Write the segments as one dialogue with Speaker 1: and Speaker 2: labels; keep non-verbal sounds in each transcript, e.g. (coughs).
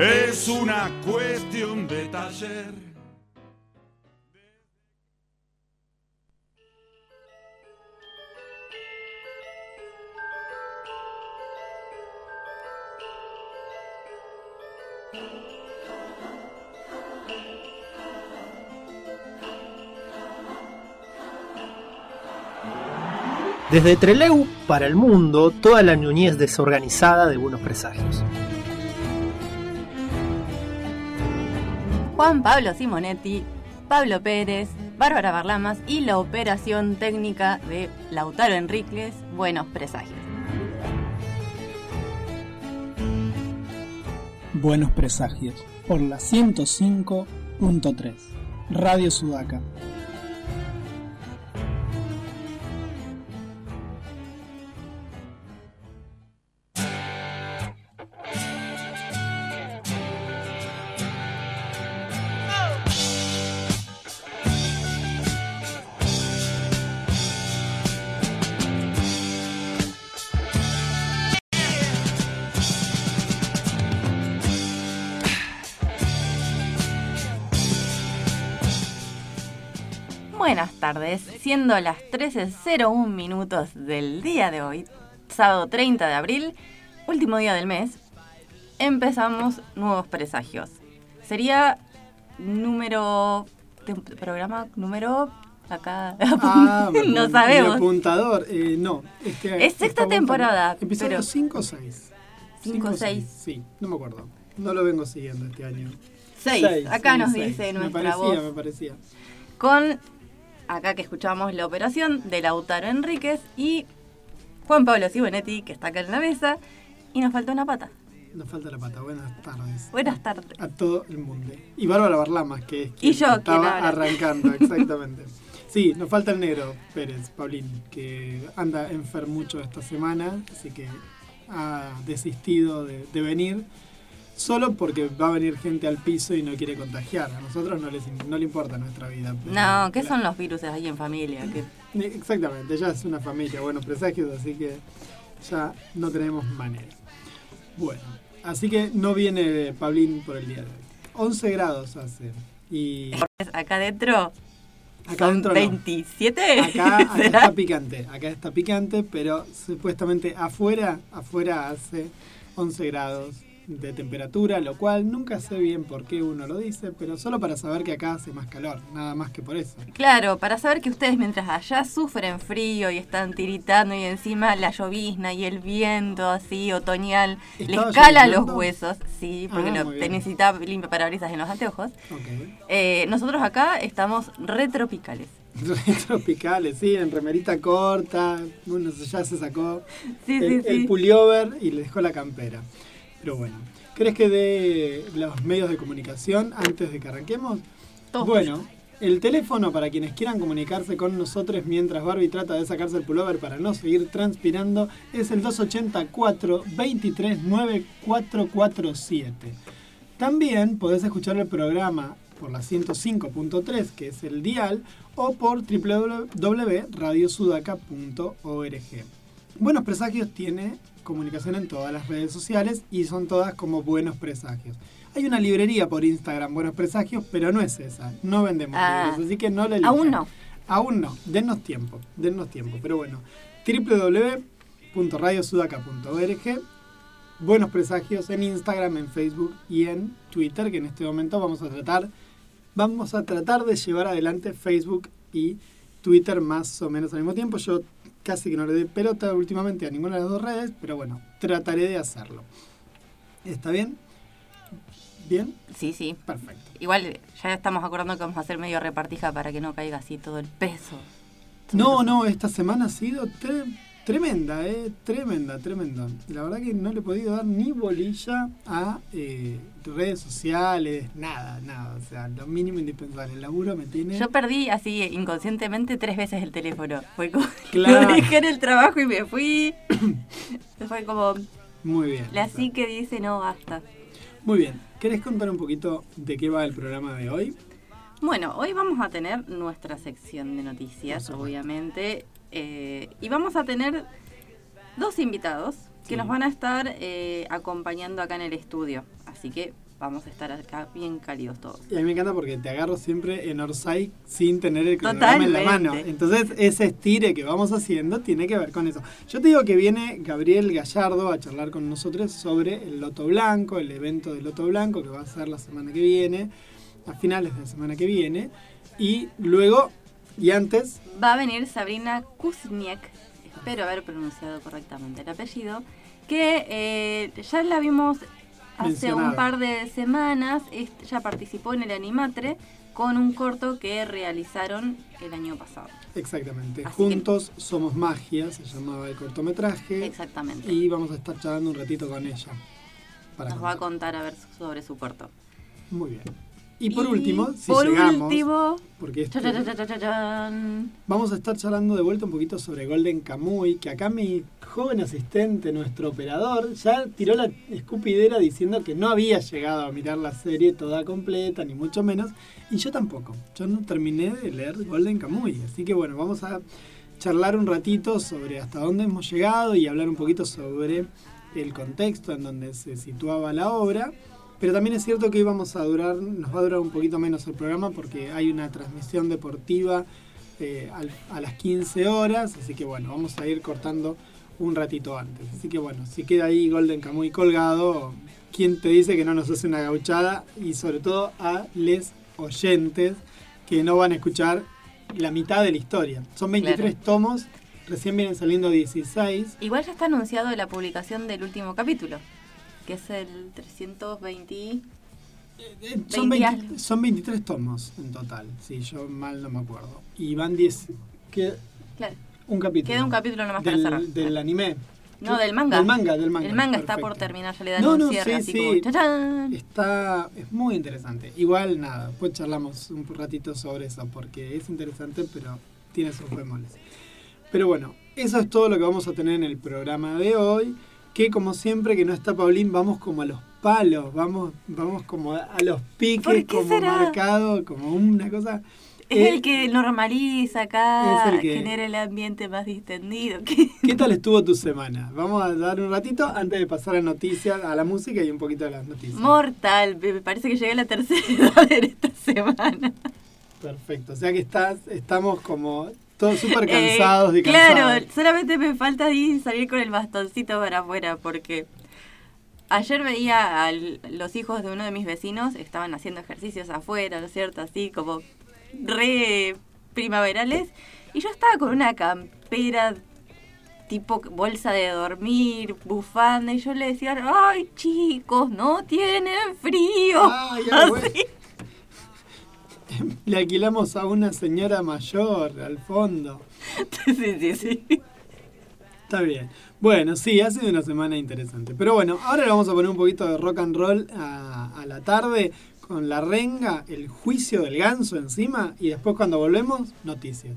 Speaker 1: Es una cuestión de taller.
Speaker 2: Desde Treleu para el mundo, toda la ñuñez desorganizada de buenos presagios.
Speaker 3: Juan Pablo Simonetti, Pablo Pérez, Bárbara Barlamas y la operación técnica de Lautaro Enríquez, Buenos Presagios.
Speaker 4: Buenos Presagios, por la 105.3, Radio Sudaca.
Speaker 3: Tardes, siendo las 13.01 minutos del día de hoy, sábado 30 de abril, último día del mes, empezamos nuevos presagios. Sería número... programa número... Acá (laughs)
Speaker 4: Ah, me
Speaker 3: no sabemos.
Speaker 4: mi apuntador, eh, no. Es, que
Speaker 3: Es sexta temporada,
Speaker 4: Episodio
Speaker 3: pero-
Speaker 4: 5 o 6.
Speaker 3: Cinco o seis.
Speaker 4: Sí, no me acuerdo. No lo vengo siguiendo este año.
Speaker 3: Seis. Acá
Speaker 4: sí,
Speaker 3: nos
Speaker 4: seis.
Speaker 3: dice
Speaker 4: Me
Speaker 3: nuestra
Speaker 4: parecía,
Speaker 3: voz.
Speaker 4: me parecía.
Speaker 3: Con acá que escuchamos la operación de Lautaro Enríquez y Juan Pablo Simonetti, que está acá en la mesa, y nos falta una pata.
Speaker 4: Nos falta la pata. Buenas tardes.
Speaker 3: Buenas tardes.
Speaker 4: A todo el mundo. Y Bárbara Barlamas, que es quien
Speaker 3: Y yo, quien
Speaker 4: estaba arrancando, (laughs) exactamente. Sí, nos falta el negro Pérez, Paulín, que anda enfermucho esta semana, así que ha desistido de, de venir, solo porque va a venir gente al piso y no quiere contagiar. A nosotros no, les, no le importa nuestra vida. pero-
Speaker 3: No, ¿qué
Speaker 4: la-
Speaker 3: son los virus ahí en familia? (laughs)
Speaker 4: Exactamente, ya es una familia, buenos presagios, así que ya no tenemos manera. Bueno, así que no viene Pablín por el día de hoy. 11 grados hace. Y
Speaker 3: acá adentro
Speaker 4: acá
Speaker 3: son
Speaker 4: adentro no.
Speaker 3: 27.
Speaker 4: Acá, (laughs) acá está picante, acá está picante, pero supuestamente afuera, afuera hace 11 grados de temperatura, lo cual nunca sé bien por qué uno lo dice, pero solo para saber que acá hace más calor, nada más que por eso.
Speaker 3: Claro, para saber que ustedes mientras allá sufren frío y están tiritando y encima la llovizna y el viento así otoñal les
Speaker 4: ¿Estaba
Speaker 3: cala los
Speaker 4: lloviznando?
Speaker 3: huesos, sí, porque
Speaker 4: Ah,
Speaker 3: lo, te
Speaker 4: bien.
Speaker 3: necesitaba limpio parabrisas en los anteojos.
Speaker 4: Ok.
Speaker 3: Eh, nosotros acá estamos retropicales. (laughs)
Speaker 4: Tropicales, sí, en remerita corta, uno ya se sacó
Speaker 3: Sí,
Speaker 4: el,
Speaker 3: sí,
Speaker 4: el
Speaker 3: sí.
Speaker 4: pullover y le dejó la campera. Pero bueno, ¿crees que de los medios de comunicación antes de que arranquemos?
Speaker 3: Todos
Speaker 4: Bueno, el teléfono para quienes quieran comunicarse con nosotros mientras Barbie trata de sacarse el pullover para no seguir transpirando es el 284 23 9447. También podés escuchar el programa por la 105.3, que es el dial, o por www.radiosudaca.org. Buenos Presagios tiene comunicación en todas las redes sociales y son todas como Buenos Presagios. Hay una librería por Instagram, Buenos Presagios, pero no es esa. No vendemos
Speaker 3: Ah,
Speaker 4: libros, así que no la elijan.
Speaker 3: Aún no.
Speaker 4: Aún no, dennos tiempo, dennos tiempo. Pero bueno, www.radiosudaca.org Buenos Presagios en Instagram, en Facebook y en Twitter, que en este momento vamos a tratar, vamos a tratar de llevar adelante Facebook y Twitter más o menos al mismo tiempo. Yo casi que no le doy pelota últimamente a ninguna de las dos redes, pero bueno, trataré de hacerlo. ¿Está bien? ¿Bien?
Speaker 3: Sí, sí.
Speaker 4: Perfecto.
Speaker 3: Igual ya estamos acordando que vamos a hacer medio repartija para que no caiga así todo el peso.
Speaker 4: No, no, esta semana ha sido tre- tremenda, eh, tremenda, tremenda. La verdad que no le he podido dar ni bolilla a eh, redes sociales, nada, nada. O sea, lo mínimo indispensable. El laburo me tiene...
Speaker 3: Yo perdí así inconscientemente tres veces el teléfono. Fue como (laughs)
Speaker 4: Claro.
Speaker 3: lo dejé en el trabajo y me fui. (coughs) Fue como
Speaker 4: Muy bien.
Speaker 3: la sí que dice no basta.
Speaker 4: Muy bien. ¿Querés contar un poquito de qué va el programa de hoy?
Speaker 3: Bueno, hoy vamos a tener nuestra sección de noticias, obviamente, eh, y vamos a tener dos invitados que
Speaker 4: Sí.
Speaker 3: nos van a estar eh, acompañando acá en el estudio. Así que vamos a estar acá bien cálidos todos.
Speaker 4: Y a mí me encanta porque te agarro siempre en Orsay sin tener el cronograma en la mano. Entonces, ese estire que vamos haciendo tiene que ver con eso. Yo te digo que viene Gabriel Gallardo a charlar con nosotros sobre el Loto Blanco, el evento del Loto Blanco que va a ser la semana que viene, a finales de la semana que viene. Y luego, y antes,
Speaker 3: Va a venir Sabrina Kuzniak, espero haber pronunciado correctamente el apellido, que eh, ya la vimos hace un par de semanas, ya participó en el Animatre con un corto que realizaron el año pasado.
Speaker 4: exactamente,
Speaker 3: Así que-
Speaker 4: Juntos Somos Magia, se llamaba el cortometraje.
Speaker 3: Exactamente.
Speaker 4: Y vamos a estar charlando un ratito con ella. Para
Speaker 3: Nos va a
Speaker 4: contar
Speaker 3: a ver sobre su corto.
Speaker 4: Muy bien. Y por último, si
Speaker 3: por
Speaker 4: llegamos,
Speaker 3: último,
Speaker 4: porque esto- vamos a estar charlando de vuelta un poquito sobre Golden Kamuy, que acá mi joven asistente, nuestro operador, ya tiró la escupidera diciendo que no había llegado a mirar la serie toda completa, ni mucho menos, y yo tampoco. Yo no terminé de leer Golden Kamuy, así que bueno, vamos a charlar un ratito sobre hasta dónde hemos llegado y hablar un poquito sobre el contexto en donde se situaba la obra. Pero también es cierto que hoy vamos a durar, nos va a durar un poquito menos el programa porque hay una transmisión deportiva eh, a las 15 horas, así que bueno, vamos a ir cortando un ratito antes. Así que bueno, si queda ahí Golden Kamuy colgado, ¿quién te dice que no nos hace una gauchada? Y sobre todo a les oyentes que no van a escuchar la mitad de la historia. Son 23
Speaker 3: Claro.
Speaker 4: tomos, recién vienen saliendo 16.
Speaker 3: Igual ya está anunciado la publicación del último capítulo, que es el 320.
Speaker 4: Eh, Son,
Speaker 3: 20
Speaker 4: 20
Speaker 3: algo.
Speaker 4: son 23 tomos en total, si yo mal no me acuerdo. Y van 10. que-
Speaker 3: Claro.
Speaker 4: un capítulo.
Speaker 3: Queda un capítulo nomás para
Speaker 4: del,
Speaker 3: cerrar.
Speaker 4: del anime.
Speaker 3: No, del manga.
Speaker 4: Del manga, del manga.
Speaker 3: El manga está por
Speaker 4: perfecto.
Speaker 3: terminar, ya le dan
Speaker 4: No,
Speaker 3: un
Speaker 4: no,
Speaker 3: cierre,
Speaker 4: sí,
Speaker 3: así
Speaker 4: sí.
Speaker 3: como.
Speaker 4: Está, es muy interesante. Igual nada, después charlamos un ratito sobre eso, porque es interesante, pero tiene sus bemoles. Pero bueno, eso es todo lo que vamos a tener en el programa de hoy. Que como siempre que no está Paulín, vamos como a los palos, vamos, vamos como a, los
Speaker 3: ¿Por
Speaker 4: piques, como
Speaker 3: será?
Speaker 4: marcado, como una cosa.
Speaker 3: Es
Speaker 4: Eh,
Speaker 3: el que normaliza acá,
Speaker 4: es el que-
Speaker 3: genera el ambiente más distendido. ¿Qué? (laughs)
Speaker 4: ¿Qué tal estuvo tu semana? Vamos a dar un ratito antes de pasar a noticias, a la música y un poquito de las noticias.
Speaker 3: Mortal, me parece que llegué a la tercera (laughs) edad en esta semana.
Speaker 4: Perfecto, o sea que estás, estamos como todos súper cansados
Speaker 3: Eh,
Speaker 4: y cansados.
Speaker 3: Claro, solamente me falta ahí salir con el bastoncito para afuera porque ayer veía a los hijos de uno de mis vecinos, estaban haciendo ejercicios afuera, ¿no es cierto? Así como re primaverales y yo estaba con una campera tipo bolsa de dormir, bufanda y yo le decía, ay chicos, no tienen frío.
Speaker 4: Ay. (laughs) (laughs) Le alquilamos a una señora mayor al fondo. (laughs)
Speaker 3: sí, sí, sí.
Speaker 4: Está bien. Bueno, sí, ha sido una semana interesante. Pero bueno, ahora le vamos a poner un poquito de rock and roll a, a la tarde con la renga, el juicio del ganso encima y después cuando volvemos, noticias.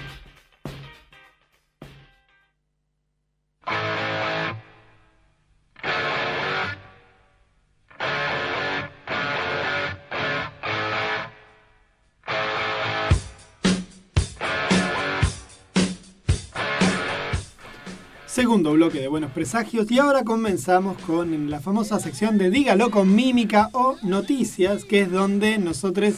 Speaker 4: Segundo bloque de Buenos Presagios y ahora comenzamos con la famosa sección de Dígalo con mímica o noticias, que es donde nosotros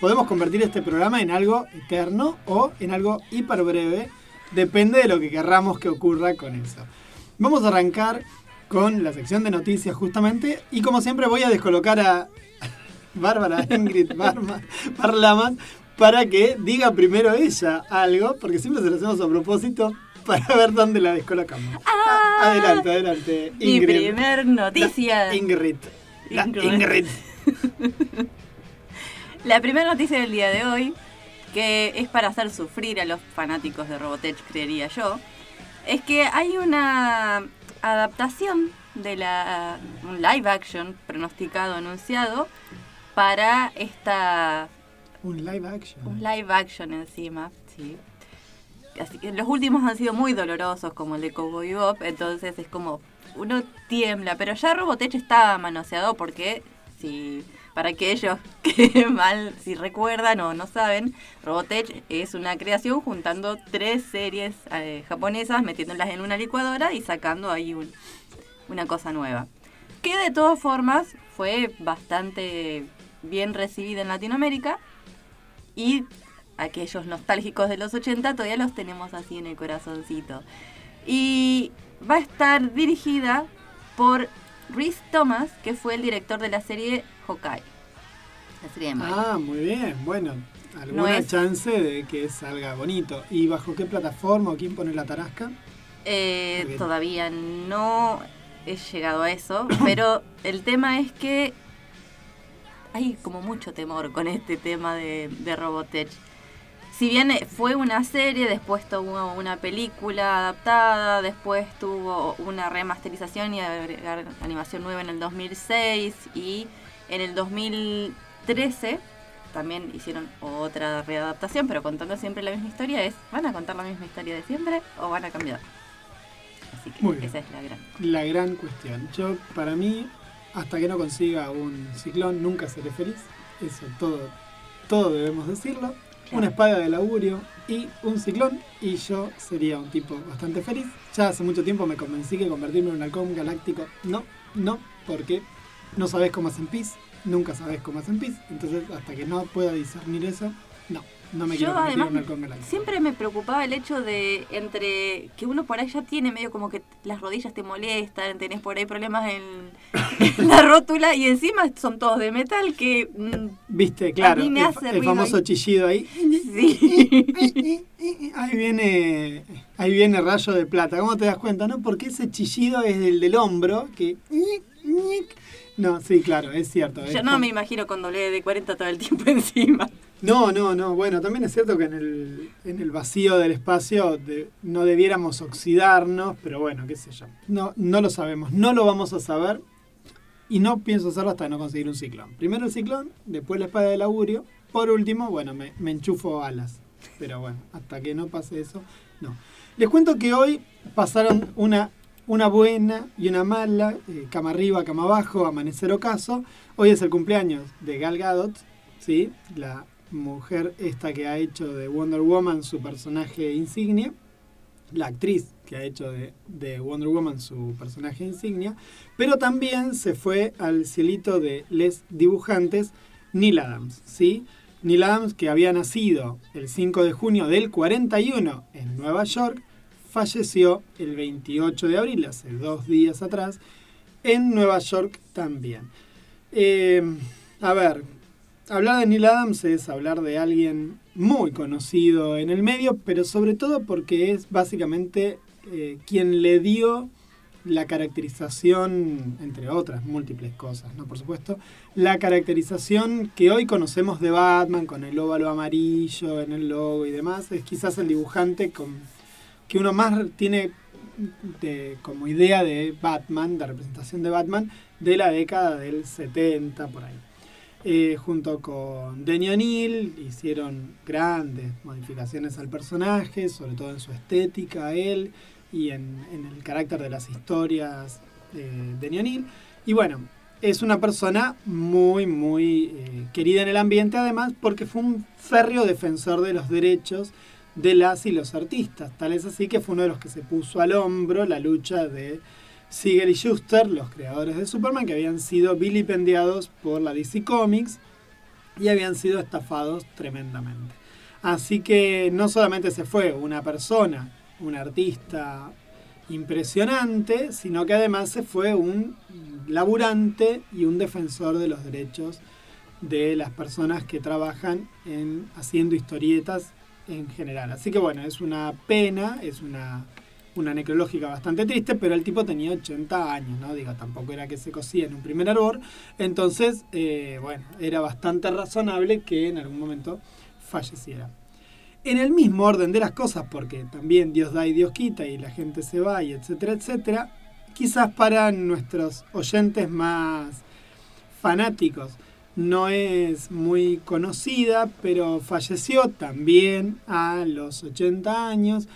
Speaker 4: podemos convertir este programa en algo eterno o en algo hiper breve, depende de lo que querramos que ocurra con eso. Vamos a arrancar con la sección de noticias justamente y como siempre voy a descolocar a (laughs) Bárbara Ingrid Parlaman para que diga primero ella algo, porque siempre se lo hacemos a propósito (laughs) para ver dónde la descolocamos.
Speaker 3: Ah.
Speaker 4: adelante, adelante.
Speaker 3: Mi
Speaker 4: Ingrid.
Speaker 3: primer noticia.
Speaker 4: La Ingrid. La
Speaker 3: Ingrid.
Speaker 4: Ingrid. (laughs)
Speaker 3: La primera noticia del día de hoy, que es para hacer sufrir a los fanáticos de Robotech, creería yo, es que hay una adaptación de la un live action pronosticado, anunciado, para esta
Speaker 4: Un live action.
Speaker 3: un live action encima, sí. Así que los últimos han sido muy dolorosos, como el de Cowboy Bob, entonces es como uno tiembla, pero ya Robotech estaba manoseado porque si para aquellos (laughs) que mal si recuerdan o no saben, Robotech es una creación juntando tres series eh, japonesas, metiéndolas en una licuadora y sacando ahí un- una cosa nueva. Que de todas formas fue bastante bien recibida en Latinoamérica y aquellos nostálgicos de los 80 todavía los tenemos así en el corazoncito. Y va a estar dirigida por Rhys Thomas, que fue el director de la serie Hawkeye. La serie de.
Speaker 4: Ah, muy bien. Bueno, alguna
Speaker 3: No es-
Speaker 4: chance de que salga bonito. ¿Y bajo qué plataforma o quién pone la tarasca?
Speaker 3: Eh, todavía no he llegado a eso, (coughs) pero el tema es que hay como mucho temor con este tema de, de Robotech. Si bien eh, fue una serie, después tuvo una película adaptada, después tuvo una remasterización y agregar animación nueva en el 2006 y en el 2013 también hicieron otra readaptación, pero contando siempre la misma historia. Es, ¿van a contar la misma historia de siempre o van a cambiar? Así que
Speaker 4: Muy bien.
Speaker 3: esa es la gran.
Speaker 4: La gran cuestión. Yo, para mí, hasta que no consiga un ciclón, nunca seré feliz. Eso todo, todo debemos decirlo. Una espada de augurio y un ciclón y yo sería un tipo bastante feliz. Ya hace mucho tiempo me convencí que convertirme en un halcón galáctico no, no, porque no sabes cómo hacen pis, nunca sabes cómo hacen pis. Entonces, hasta que no pueda discernir eso, no, no me
Speaker 3: Yo además siempre me preocupaba el hecho de entre que uno por ahí ya tiene medio como que las rodillas te molestan, tenés por ahí problemas en, (coughs) en la rótula y encima son todos de metal que mm,
Speaker 4: Viste, claro,
Speaker 3: mí me
Speaker 4: el,
Speaker 3: hace
Speaker 4: el
Speaker 3: ruido
Speaker 4: famoso
Speaker 3: ahí.
Speaker 4: chillido ahí.
Speaker 3: sí. (laughs)
Speaker 4: Ahí viene, ahí viene rayo de plata. ¿Cómo te das cuenta, no? Porque ese chillido es el del hombro que. No, sí, claro, es cierto. es
Speaker 3: Yo no
Speaker 4: como-
Speaker 3: me imagino con doble de 40 todo el tiempo (laughs) encima.
Speaker 4: No, no, no. Bueno, también es cierto que en el, en el vacío del espacio de- no debiéramos oxidarnos, pero bueno, qué sé yo. No, no lo sabemos, no lo vamos a saber y no pienso hacerlo hasta no conseguir un ciclón. Primero el ciclón, después la espada del augurio. Por último, bueno, me, me enchufo alas. Pero bueno, hasta que no pase eso, no. Les cuento que hoy pasaron una, una buena y una mala, eh, cama arriba, cama abajo, amanecer ocaso. Hoy es el cumpleaños de Gal Gadot, ¿sí? la mujer esta que ha hecho de Wonder Woman su personaje insignia, la actriz que ha hecho de, de Wonder Woman su personaje insignia, pero también se fue al cielito de les dibujantes Neil Adams, ¿sí? Neil Adams, que había nacido el 5 de junio del 41 en Nueva York, falleció el 28 de abril, hace dos días atrás, en Nueva York también. Eh, a ver, hablar de Neil Adams es hablar de alguien muy conocido en el medio, pero sobre todo porque es básicamente eh, quien le dio la caracterización, entre otras múltiples cosas, ¿no? Por supuesto, la caracterización que hoy conocemos de Batman, con el óvalo amarillo en el logo y demás, es quizás el dibujante con, que uno más tiene como idea de Batman, de representación de Batman, de la década del 70, por ahí. Eh, junto con Denny O'Neill hicieron grandes modificaciones al personaje, sobre todo en su estética, él, y en, el carácter de las historias de Denny O'Neill. Y bueno, es una persona muy, muy eh, querida en el ambiente, además, porque fue un férreo defensor de los derechos de las y los artistas. Tal es así que fue uno de los que se puso al hombro la lucha de Siegel y Schuster, los creadores de Superman, que habían sido vilipendiados por la DC Comics y habían sido estafados tremendamente. Así que no solamente se fue una persona, un artista impresionante, sino que además se fue un laburante y un defensor de los derechos de las personas que trabajan en haciendo historietas en general. Así que bueno, es una pena, es una, una necrológica bastante triste, pero el tipo tenía 80 años, ¿no? Digo, tampoco era que se cosía en un primer árbol. Entonces, eh, bueno, era bastante razonable que en algún momento falleciera. En el mismo orden de las cosas, porque también Dios da y Dios quita y la gente se va y etcétera, etcétera, quizás para nuestros oyentes más fanáticos no es muy conocida, pero falleció también a los 80 años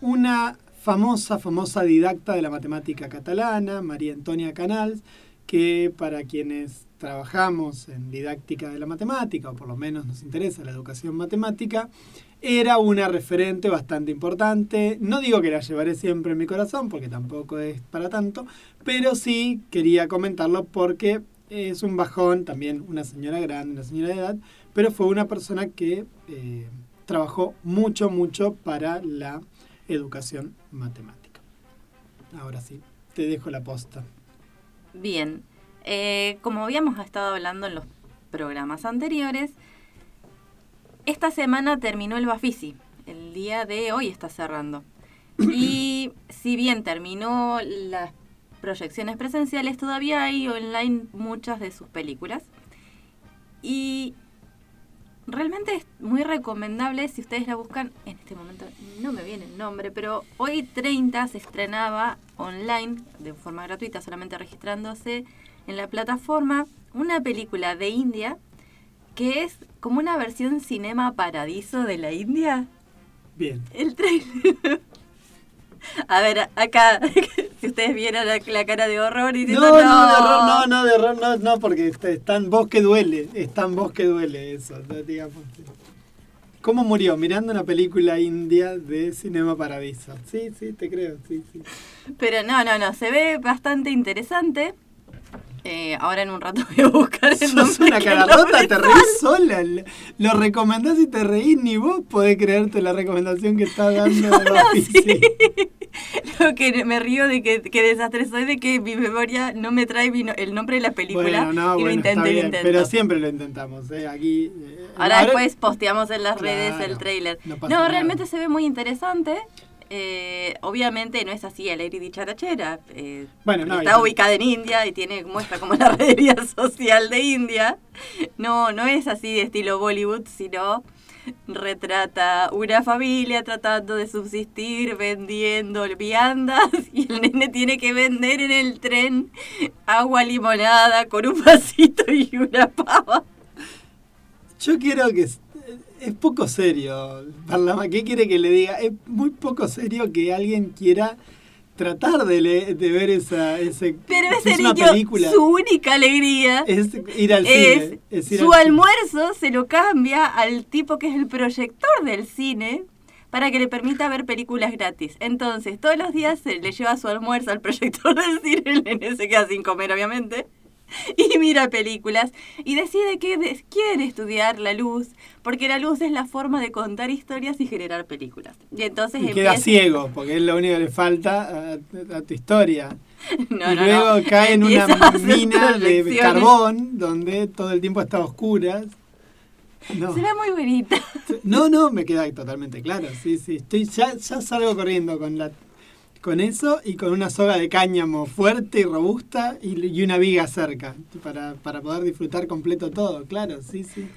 Speaker 4: una famosa, famosa didacta de la matemática catalana, María Antonia Canals, que para quienes trabajamos en didáctica de la matemática, o por lo menos nos interesa la educación matemática, era una referente bastante importante. No digo que la llevaré siempre en mi corazón, porque tampoco es para tanto, pero sí quería comentarlo porque es un bajón, también una señora grande, una señora de edad, pero fue una persona que eh, trabajó mucho, mucho para la educación matemática. Ahora sí, te dejo la posta.
Speaker 3: Bien, eh, como habíamos estado hablando en los programas anteriores, esta semana terminó el Bafisi. El día de hoy está cerrando. Y (coughs) si bien terminó las proyecciones presenciales, todavía hay online muchas de sus películas. Y realmente es muy recomendable si ustedes la buscan. En este momento no me viene el nombre, pero hoy 30 se estrenaba online de forma gratuita, solamente registrándose en la plataforma, una película de India que es como una versión Cinema Paradiso de la India.
Speaker 4: Bien.
Speaker 3: El trailer. A ver, acá, (laughs) si ustedes vieran la, la cara de horror y
Speaker 4: No,
Speaker 3: diciendo,
Speaker 4: no, de horror, no, no, de horror, no, no, porque está, está en voz que duele, está en voz que duele eso, no, digamos. ¿Cómo murió? Mirando una película india de Cinema Paradiso. Sí, sí, te creo, sí, sí.
Speaker 3: Pero no, no, no, se ve bastante interesante. Eh, ahora en un rato (laughs) voy a buscar el
Speaker 4: Sos una
Speaker 3: que
Speaker 4: cara
Speaker 3: no
Speaker 4: rota,
Speaker 3: me
Speaker 4: te reís sola. Lo recomendás y te reís, ni vos podés creerte la recomendación que estás dando (laughs) de Bafisi. (laughs)
Speaker 3: Lo que me río de que, que desastre soy de que mi memoria no me trae no- el nombre de la película
Speaker 4: Bueno, no,
Speaker 3: y lo
Speaker 4: bueno,
Speaker 3: intento
Speaker 4: está
Speaker 3: lo
Speaker 4: bien,
Speaker 3: intento.
Speaker 4: pero siempre lo intentamos, ¿eh? Aquí... eh,
Speaker 3: Ahora después posteamos en las redes el trailer.
Speaker 4: no
Speaker 3: No, realmente se ve muy interesante. Eh, obviamente no es así el Lady Dicharachera. Eh,
Speaker 4: Bueno, no,
Speaker 3: está
Speaker 4: y-
Speaker 3: ubicada en India y tiene muestra como la (laughs) realidad social de India. No, no es así de estilo Bollywood, sino retrata una familia tratando de subsistir vendiendo viandas (laughs) y el nene tiene que vender en el tren agua limonada con un vasito y una pava.
Speaker 4: Yo quiero que... Es, poco serio, Parlama. ¿Qué quiere que le diga? Es muy poco serio que alguien quiera tratar de, le- de ver esa... Ese,
Speaker 3: Pero ese
Speaker 4: es una
Speaker 3: niño,
Speaker 4: película.
Speaker 3: su única alegría
Speaker 4: Es ir al
Speaker 3: es,
Speaker 4: cine. Es ir
Speaker 3: su
Speaker 4: al cine.
Speaker 3: almuerzo se lo cambia al tipo que es el proyector del cine para que le permita ver películas gratis. Entonces, todos los días se le lleva su almuerzo al proyector del cine, (laughs) el nene se queda sin comer, obviamente, (laughs) y mira películas y decide que quiere estudiar la luz, porque la luz es la forma de contar historias y generar películas. Y entonces
Speaker 4: Y queda ciego, porque es lo único que le falta a, a tu historia. (laughs)
Speaker 3: No,
Speaker 4: y
Speaker 3: no,
Speaker 4: luego
Speaker 3: no.
Speaker 4: cae en una mina de carbón donde todo el tiempo está a oscuras. No.
Speaker 3: Se ve muy bonita.
Speaker 4: no, no, me queda totalmente claro. Sí, sí. Estoy, ya, ya salgo corriendo con la con eso y con una soga de cáñamo fuerte y robusta y, y una viga cerca para, para poder disfrutar completo todo, claro, sí, sí.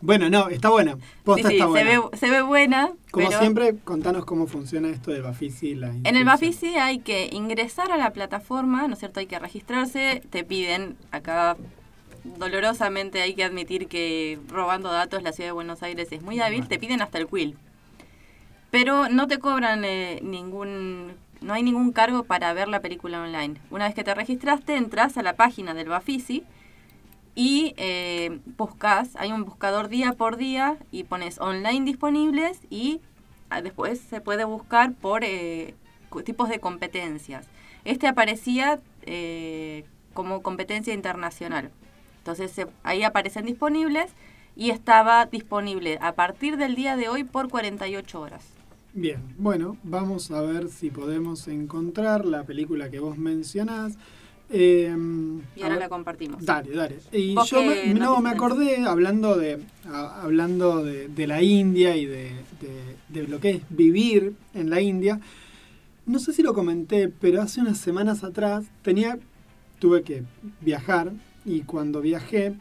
Speaker 4: Bueno, no, está buena. Posta
Speaker 3: Sí, sí,
Speaker 4: está
Speaker 3: se ve, se ve buena.
Speaker 4: Como
Speaker 3: pero
Speaker 4: siempre, contanos cómo funciona esto de Bafisi. La
Speaker 3: En el. Bafisi hay que ingresar a la plataforma, ¿no es cierto? Hay que registrarse, te piden, acá dolorosamente hay que admitir que robando datos la ciudad de Buenos Aires es muy hábil, te piden hasta el quill. Pero no te cobran eh, ningún, no hay ningún cargo para ver la película online. Una vez que te registraste, entras a la página del Bafisi y eh, buscas, hay un buscador día por día y pones online disponibles y ah, después se puede buscar por eh, tipos de competencias. Este aparecía eh, como competencia internacional. Entonces ahí aparecen disponibles y estaba disponible a partir del día de hoy por 48 horas.
Speaker 4: Bien, bueno, vamos a ver si podemos encontrar la película que vos mencionás. Eh,
Speaker 3: Y ahora
Speaker 4: ver.
Speaker 3: la compartimos.
Speaker 4: Dale, dale. Y
Speaker 3: ¿Vos
Speaker 4: yo me, no, me acordé hablando de a- hablando de, de la India y de, de- de lo que es vivir en la India. No sé si lo comenté, pero hace unas semanas atrás tenía tuve que viajar y cuando viajé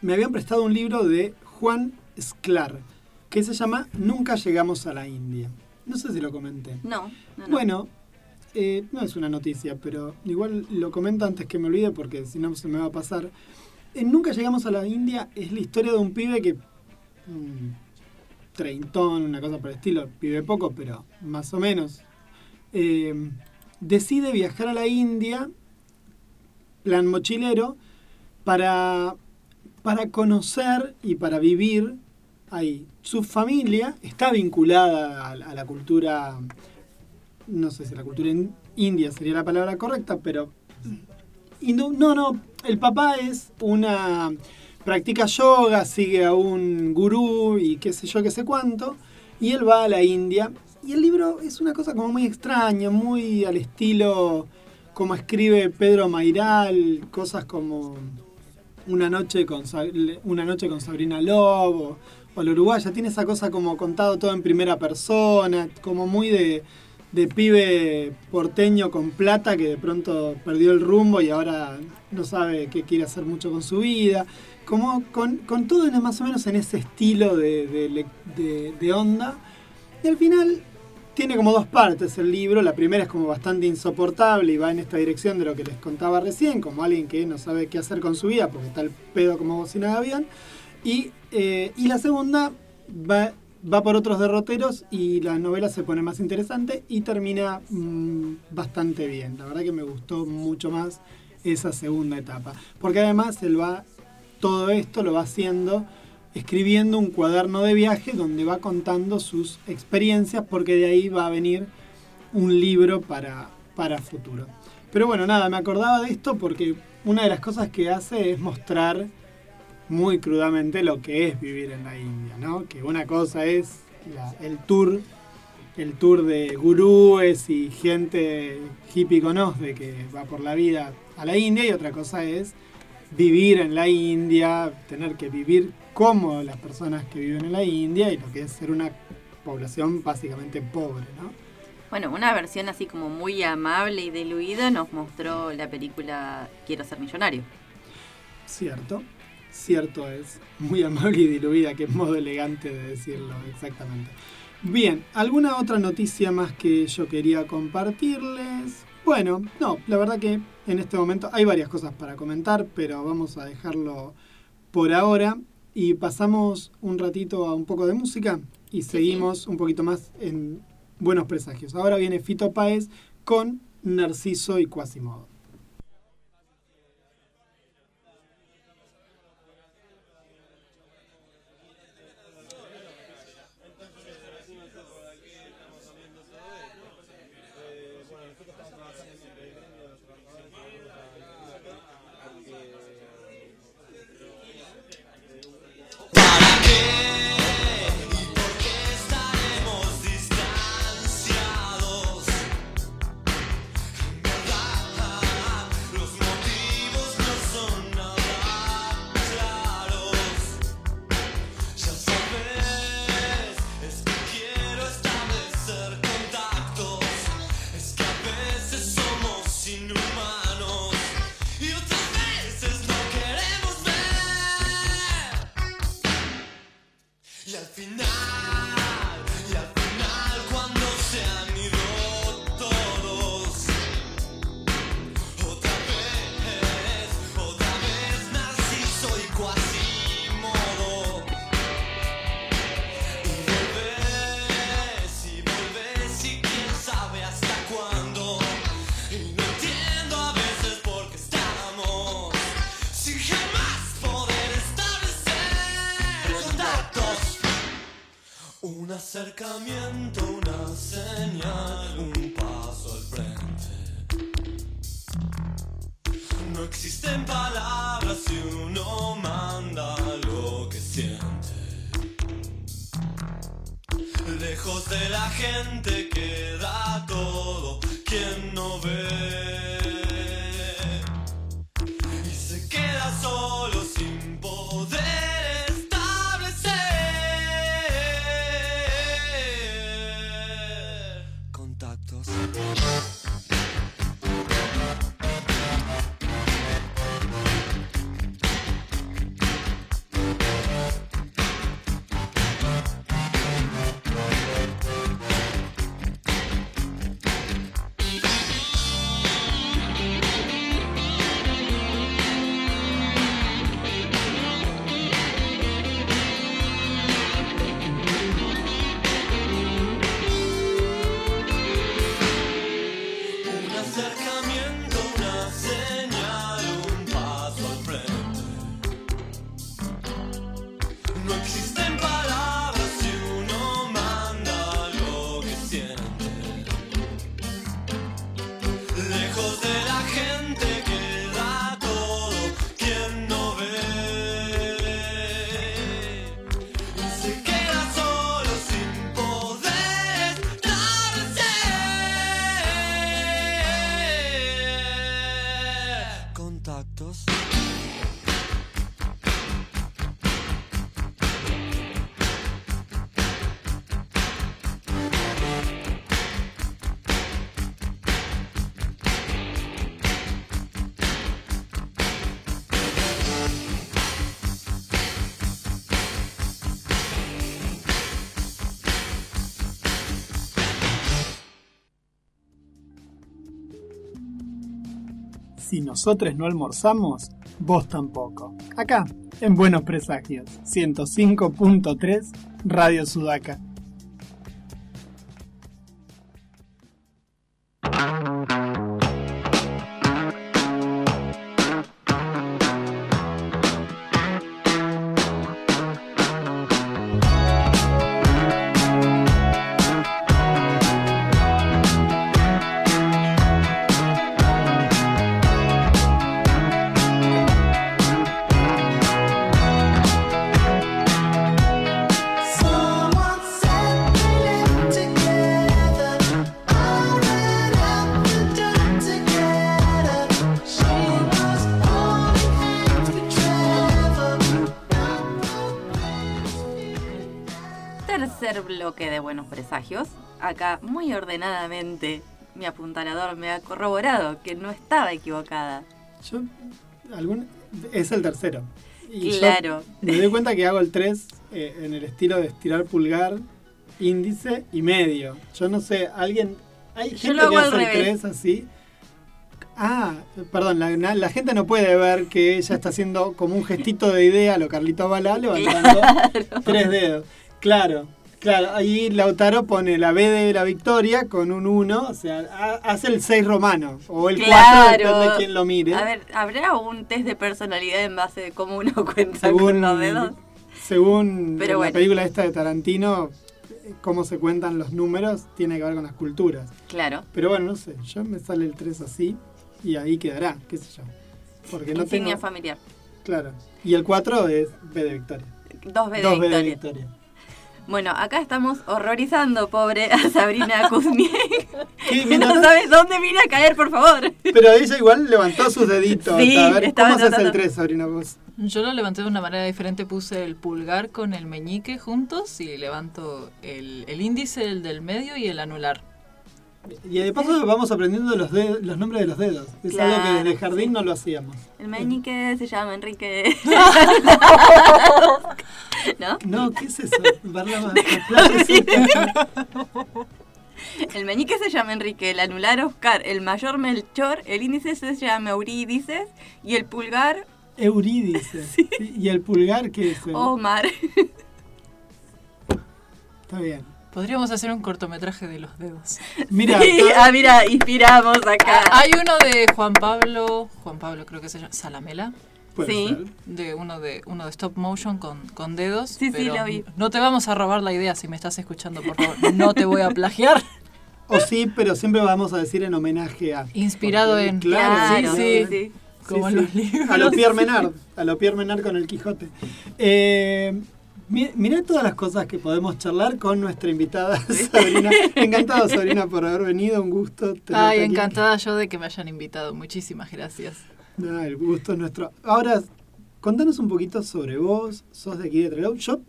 Speaker 4: me habían prestado un libro de Juan Sclar que se llama Nunca llegamos a la India. No sé si lo comenté.
Speaker 3: No, no, no.
Speaker 4: Bueno, eh, no es una noticia, pero igual lo comento antes que me olvide porque si no se me va a pasar. En Nunca llegamos a la India es la historia de un pibe que... un treintón, una cosa por el estilo, pibe poco, pero más o menos. eh, decide viajar a la India, plan mochilero, para, para conocer y para vivir ahí. Su familia está vinculada a, la cultura no sé si la cultura in- india sería la palabra correcta, pero no, no, el papá es una practica yoga, sigue a un gurú y qué sé yo, qué sé cuánto, y él va a la India y el libro es una cosa como muy extraña, muy al estilo como escribe Pedro Mairal, cosas como una noche con una noche con Sabrina Lobo o la uruguaya tiene esa cosa como contado todo en primera persona, como muy de de pibe porteño con plata que de pronto perdió el rumbo y ahora no sabe qué quiere hacer mucho con su vida. Como con, con todo más o menos en ese estilo de, de de- de onda. Y al final tiene como dos partes el libro. La primera es como bastante insoportable y va en esta dirección de lo que les contaba recién, como alguien que no sabe qué hacer con su vida porque está el pedo como bocina de avión. Y, eh, y la segunda va, va por otros derroteros y la novela se pone más interesante y termina mm, bastante bien. La verdad que me gustó mucho más esa segunda etapa. Porque además él va, todo esto lo va haciendo escribiendo un cuaderno de viaje donde va contando sus experiencias porque de ahí va a venir un libro para, para futuro. Pero bueno, nada, me acordaba de esto porque una de las cosas que hace es mostrar muy crudamente lo que es vivir en la India, ¿no? Que una cosa es la- el tour, el tour de gurúes y gente hippie de que va por la vida a la India y otra cosa es vivir en la India, tener que vivir como las personas que viven en la India y lo que es ser una población básicamente pobre, ¿no?
Speaker 3: Bueno, una versión así como muy amable y diluida nos mostró la película Quiero ser millonario.
Speaker 4: Cierto, cierto es. Muy amable y diluida, que modo elegante de decirlo exactamente. Bien, ¿alguna otra noticia más que yo quería compartirles? Bueno, no, la verdad que en este momento hay varias cosas para comentar, pero vamos a dejarlo por ahora y pasamos un ratito a un poco de música y seguimos un poquito más en Buenos Presagios. Ahora viene Fito Páez con Narciso y Quasimodo.
Speaker 5: Señal, un paso al frente. No existen palabras si uno manda lo que siente. Lejos de la gente queda todo quien no ve. Y se queda solo Si
Speaker 4: nosotros no almorzamos, vos tampoco. Acá, en Buenos Presagios, 105.3 Radio Sudaca.
Speaker 3: Buenos Presagios. Acá, muy ordenadamente, mi apuntalador me ha corroborado que no estaba equivocada.
Speaker 4: Yo, algún, es el tercero. Y
Speaker 3: Claro.
Speaker 4: me doy cuenta que hago el 3 en el estilo de estirar pulgar, índice y medio. Yo no sé, alguien. Hay
Speaker 3: Yo
Speaker 4: gente que hace
Speaker 3: al
Speaker 4: el
Speaker 3: revés.
Speaker 4: 3 así. Ah, perdón, la, gente no puede ver que ella está haciendo como un gestito de idea a lo Carlito Balá levantando (laughs) tres dedos. Claro, claro. Ahí Lautaro pone la B de la victoria con un 1, o sea, ha- hace el 6 romano. O el 4,
Speaker 3: Claro.
Speaker 4: depende de quién lo mire.
Speaker 3: A ver, ¿habrá un test de personalidad en base de cómo uno (laughs) cuenta
Speaker 4: según,
Speaker 3: con los dedos?
Speaker 4: según
Speaker 3: Pero
Speaker 4: la
Speaker 3: bueno.
Speaker 4: película esta de Tarantino, cómo se cuentan los números tiene que ver con las culturas.
Speaker 3: Claro.
Speaker 4: Pero bueno, no sé, yo me sale el 3 así y ahí quedará, qué sé yo. Porque no tengo...
Speaker 3: familiar.
Speaker 4: Claro. Y el 4 es B de victoria.
Speaker 3: Dos B de
Speaker 4: Dos B de victoria.
Speaker 3: Bueno, acá estamos horrorizando, pobre, a Sabrina (laughs) Kuzniek. Que no sabes dónde viene a caer, por favor.
Speaker 4: Pero ella igual levantó sus deditos.
Speaker 3: Sí,
Speaker 4: a ver,
Speaker 3: estaba
Speaker 4: ¿cómo haces el 3, Sabrina? Vos?
Speaker 6: Yo lo levanté de una manera diferente, puse el pulgar con el meñique juntos y levanto el, el índice, el del medio y el anular.
Speaker 4: Y de paso vamos aprendiendo los, los nombres de los dedos. Es algo que desde el jardín no lo hacíamos.
Speaker 3: El meñique se llama Enrique. (laughs) ¿No?
Speaker 4: No, ¿qué es eso? (laughs)
Speaker 3: El meñique se llama Enrique, el anular Oscar, el mayor Melchor, el índice se llama Eurídices y el pulgar
Speaker 4: Eurídice. (laughs) ¿Y el pulgar qué es?
Speaker 3: Omar.
Speaker 4: Está bien.
Speaker 6: Podríamos hacer un cortometraje de los dedos.
Speaker 4: Mira, (laughs)
Speaker 3: Sí, ah, mira, inspiramos acá.
Speaker 6: Hay uno de Juan Pablo, Juan Pablo creo que se llama, Salamela,
Speaker 3: Sí.
Speaker 4: ser.
Speaker 6: de uno de uno de stop motion con, con dedos.
Speaker 3: Sí, sí, lo vi.
Speaker 6: No te vamos a robar la idea si me estás escuchando, por favor. No te voy a plagiar. (laughs)
Speaker 4: O sí, pero siempre vamos a decir en homenaje a.
Speaker 6: Inspirado
Speaker 4: Porque,
Speaker 6: en-
Speaker 4: Claro,
Speaker 3: Claro,
Speaker 6: sí,
Speaker 3: sí.
Speaker 6: Como
Speaker 4: Sí,
Speaker 6: en
Speaker 4: sí.
Speaker 6: los libros.
Speaker 4: A lo Pierre Menard, a lo Pierre Menard con el Quijote. Eh, mirá todas las cosas que podemos charlar con nuestra invitada (laughs) Sabrina. Encantado, Sabrina, por haber venido. Un gusto.
Speaker 6: Ay,
Speaker 4: aquí.
Speaker 6: encantada yo de que me hayan invitado. Muchísimas gracias.
Speaker 4: No, el gusto es nuestro. Ahora, contanos un poquito sobre vos. Sos de aquí de Trelew. Yo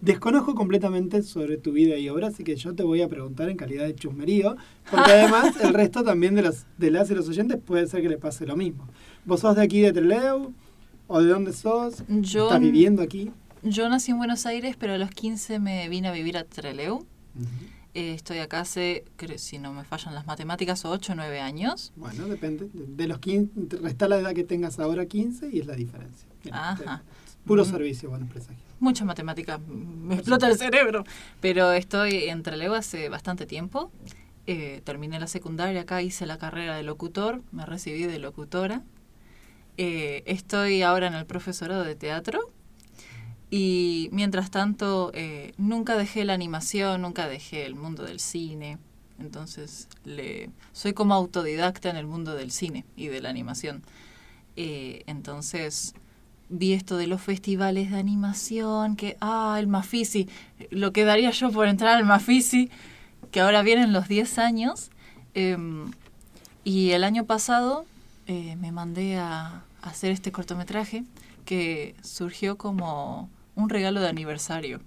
Speaker 4: desconozco completamente sobre tu vida y obra, así que yo te voy a preguntar en calidad de chusmerío, porque (laughs) además el resto también de, los, de las y los oyentes puede ser que le pase lo mismo. ¿Vos sos de aquí de Trelew? ¿O de dónde sos?
Speaker 6: Yo,
Speaker 4: ¿Estás viviendo aquí?
Speaker 6: Yo nací en Buenos Aires, pero a los 15 me vine a vivir a Trelew. Eh, estoy acá hace, creo, si no me fallan las matemáticas, 8 o 9 años.
Speaker 4: Bueno, depende. De, los 15, resta la edad que tengas ahora 15 y es la diferencia.
Speaker 6: Ajá.
Speaker 4: Puro
Speaker 6: Mm.
Speaker 4: servicio, buenos presagios.
Speaker 6: Mucha matemática, me explota el cerebro. Pero estoy en Trelew hace bastante tiempo. Eh, terminé la secundaria acá, hice la carrera de locutor, me recibí de locutora. Eh, estoy ahora en el profesorado de teatro. Y mientras tanto, eh, nunca dejé la animación, nunca dejé el mundo del cine. Entonces, le, soy como autodidacta en el mundo del cine y de la animación. Eh, entonces, vi esto de los festivales de animación, que, ah, el Mafisi, lo que daría yo por entrar al Mafisi, que ahora vienen los 10 años. em, y el año pasado eh, me mandé a, a hacer este cortometraje que surgió como un regalo de aniversario.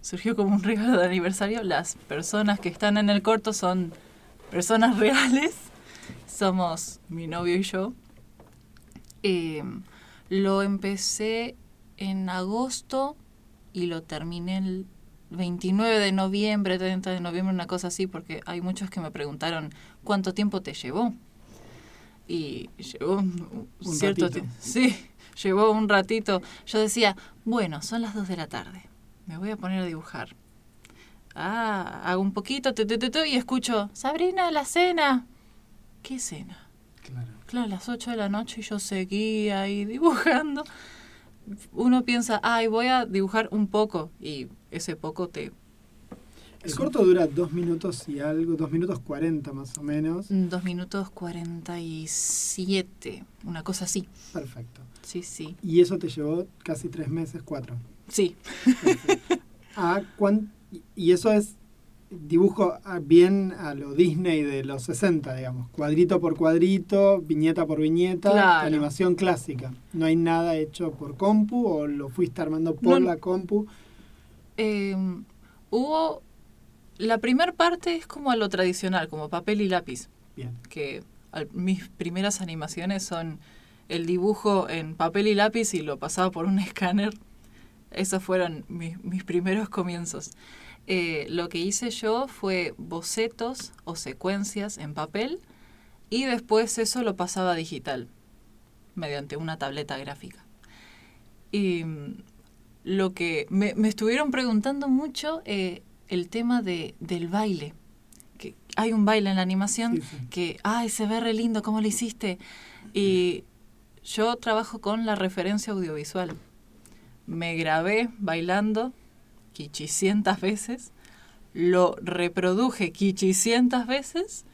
Speaker 6: Surgió como un (laughs) regalo de aniversario. Las personas que están en el corto son personas (laughs) reales. Somos mi novio y yo. Eh, lo empecé en agosto y lo terminé el 29 de noviembre, 30 de noviembre, una cosa así, porque hay muchos que me preguntaron cuánto tiempo te llevó. Y llevó un,
Speaker 4: Un
Speaker 6: cierto tiempo. Sí, llevó un ratito. Yo decía, bueno, son las 2 de la tarde, me voy a poner a dibujar. Ah, hago un poquito, tu, tu, tu, y escucho, Sabrina, la cena. ¿Qué cena?
Speaker 4: Claro.
Speaker 6: Claro, a las 8 de la noche y yo seguía ahí dibujando. Uno piensa, ay, voy a dibujar un poco. Y ese poco te...
Speaker 4: El corto dura dos minutos y algo, dos minutos cuarenta más o menos.
Speaker 6: 2 minutos 47, una cosa así.
Speaker 4: Perfecto.
Speaker 6: Sí, sí.
Speaker 4: Y eso te llevó casi tres meses, cuatro.
Speaker 6: Sí, (laughs)
Speaker 4: Ah, cuán- y eso es dibujo a- bien a lo Disney de los 60, digamos. Cuadrito por cuadrito, viñeta por viñeta,
Speaker 6: Claro.
Speaker 4: animación clásica. No hay nada hecho por compu o lo fuiste armando por
Speaker 6: No.
Speaker 4: la compu.
Speaker 6: Eh, hubo... La primera parte es como a lo tradicional, como papel y lápiz.
Speaker 4: Bien.
Speaker 6: que al- mis primeras animaciones son el dibujo en papel y lápiz y lo pasaba por un (laughs) escáner. Esos fueron mis, mis primeros comienzos. Eh, lo que hice yo fue bocetos o secuencias en papel y después eso lo pasaba a digital mediante una tableta gráfica. Y mm, lo que me, me estuvieron preguntando mucho eh, el tema de, del baile. Que hay un baile en la animación
Speaker 4: Sí, sí.
Speaker 6: que, ay, se ve re lindo, ¿cómo lo hiciste? Y yo trabajo con la referencia audiovisual. Me grabé bailando quichicientas veces, lo reproduje quichicientas veces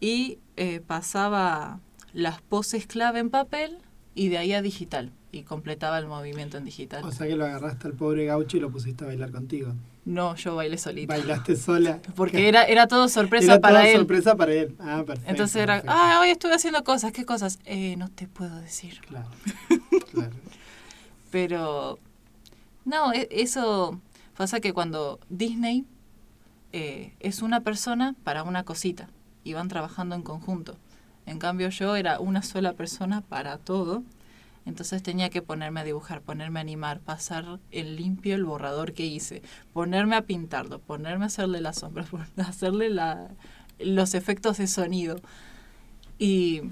Speaker 6: y eh, pasaba las poses clave en papel y de ahí a digital y completaba el movimiento en digital.
Speaker 4: O sea que lo agarraste al pobre gaucho y lo pusiste a bailar contigo.
Speaker 6: No, yo bailé solita.
Speaker 4: Bailaste sola. (laughs)
Speaker 6: Porque era, era todo sorpresa
Speaker 4: Era
Speaker 6: para
Speaker 4: toda
Speaker 6: él.
Speaker 4: sorpresa para él. Ah, perfecto.
Speaker 6: Entonces era,
Speaker 4: perfecto.
Speaker 6: ah, hoy estuve haciendo cosas, ¿qué cosas? Eh, no te puedo decir.
Speaker 4: Claro, (laughs) claro.
Speaker 6: Pero, no, e- eso pasa que cuando Disney eh, es una persona para una cosita y van trabajando en conjunto. En cambio yo era una sola persona para todo. Entonces tenía que ponerme a dibujar, ponerme a animar, pasar en limpio el borrador que hice, ponerme a pintarlo, ponerme a hacerle las sombras, (laughs) hacerle los efectos de sonido. Y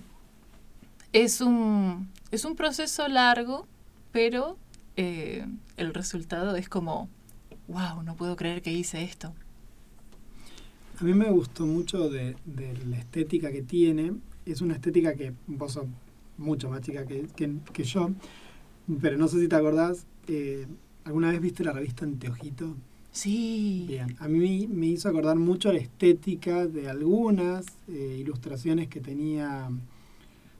Speaker 6: es un, es un proceso largo, pero eh, el resultado es como, wow, no puedo creer que hice esto.
Speaker 4: A mí me gustó mucho de, la estética que tiene. Es una estética que mucho más chica que, que- que yo, pero no sé si te acordás, eh, ¿alguna vez viste la revista Anteojito?
Speaker 6: Sí.
Speaker 4: Bien, a mí me hizo acordar mucho la estética de algunas eh, ilustraciones que tenía,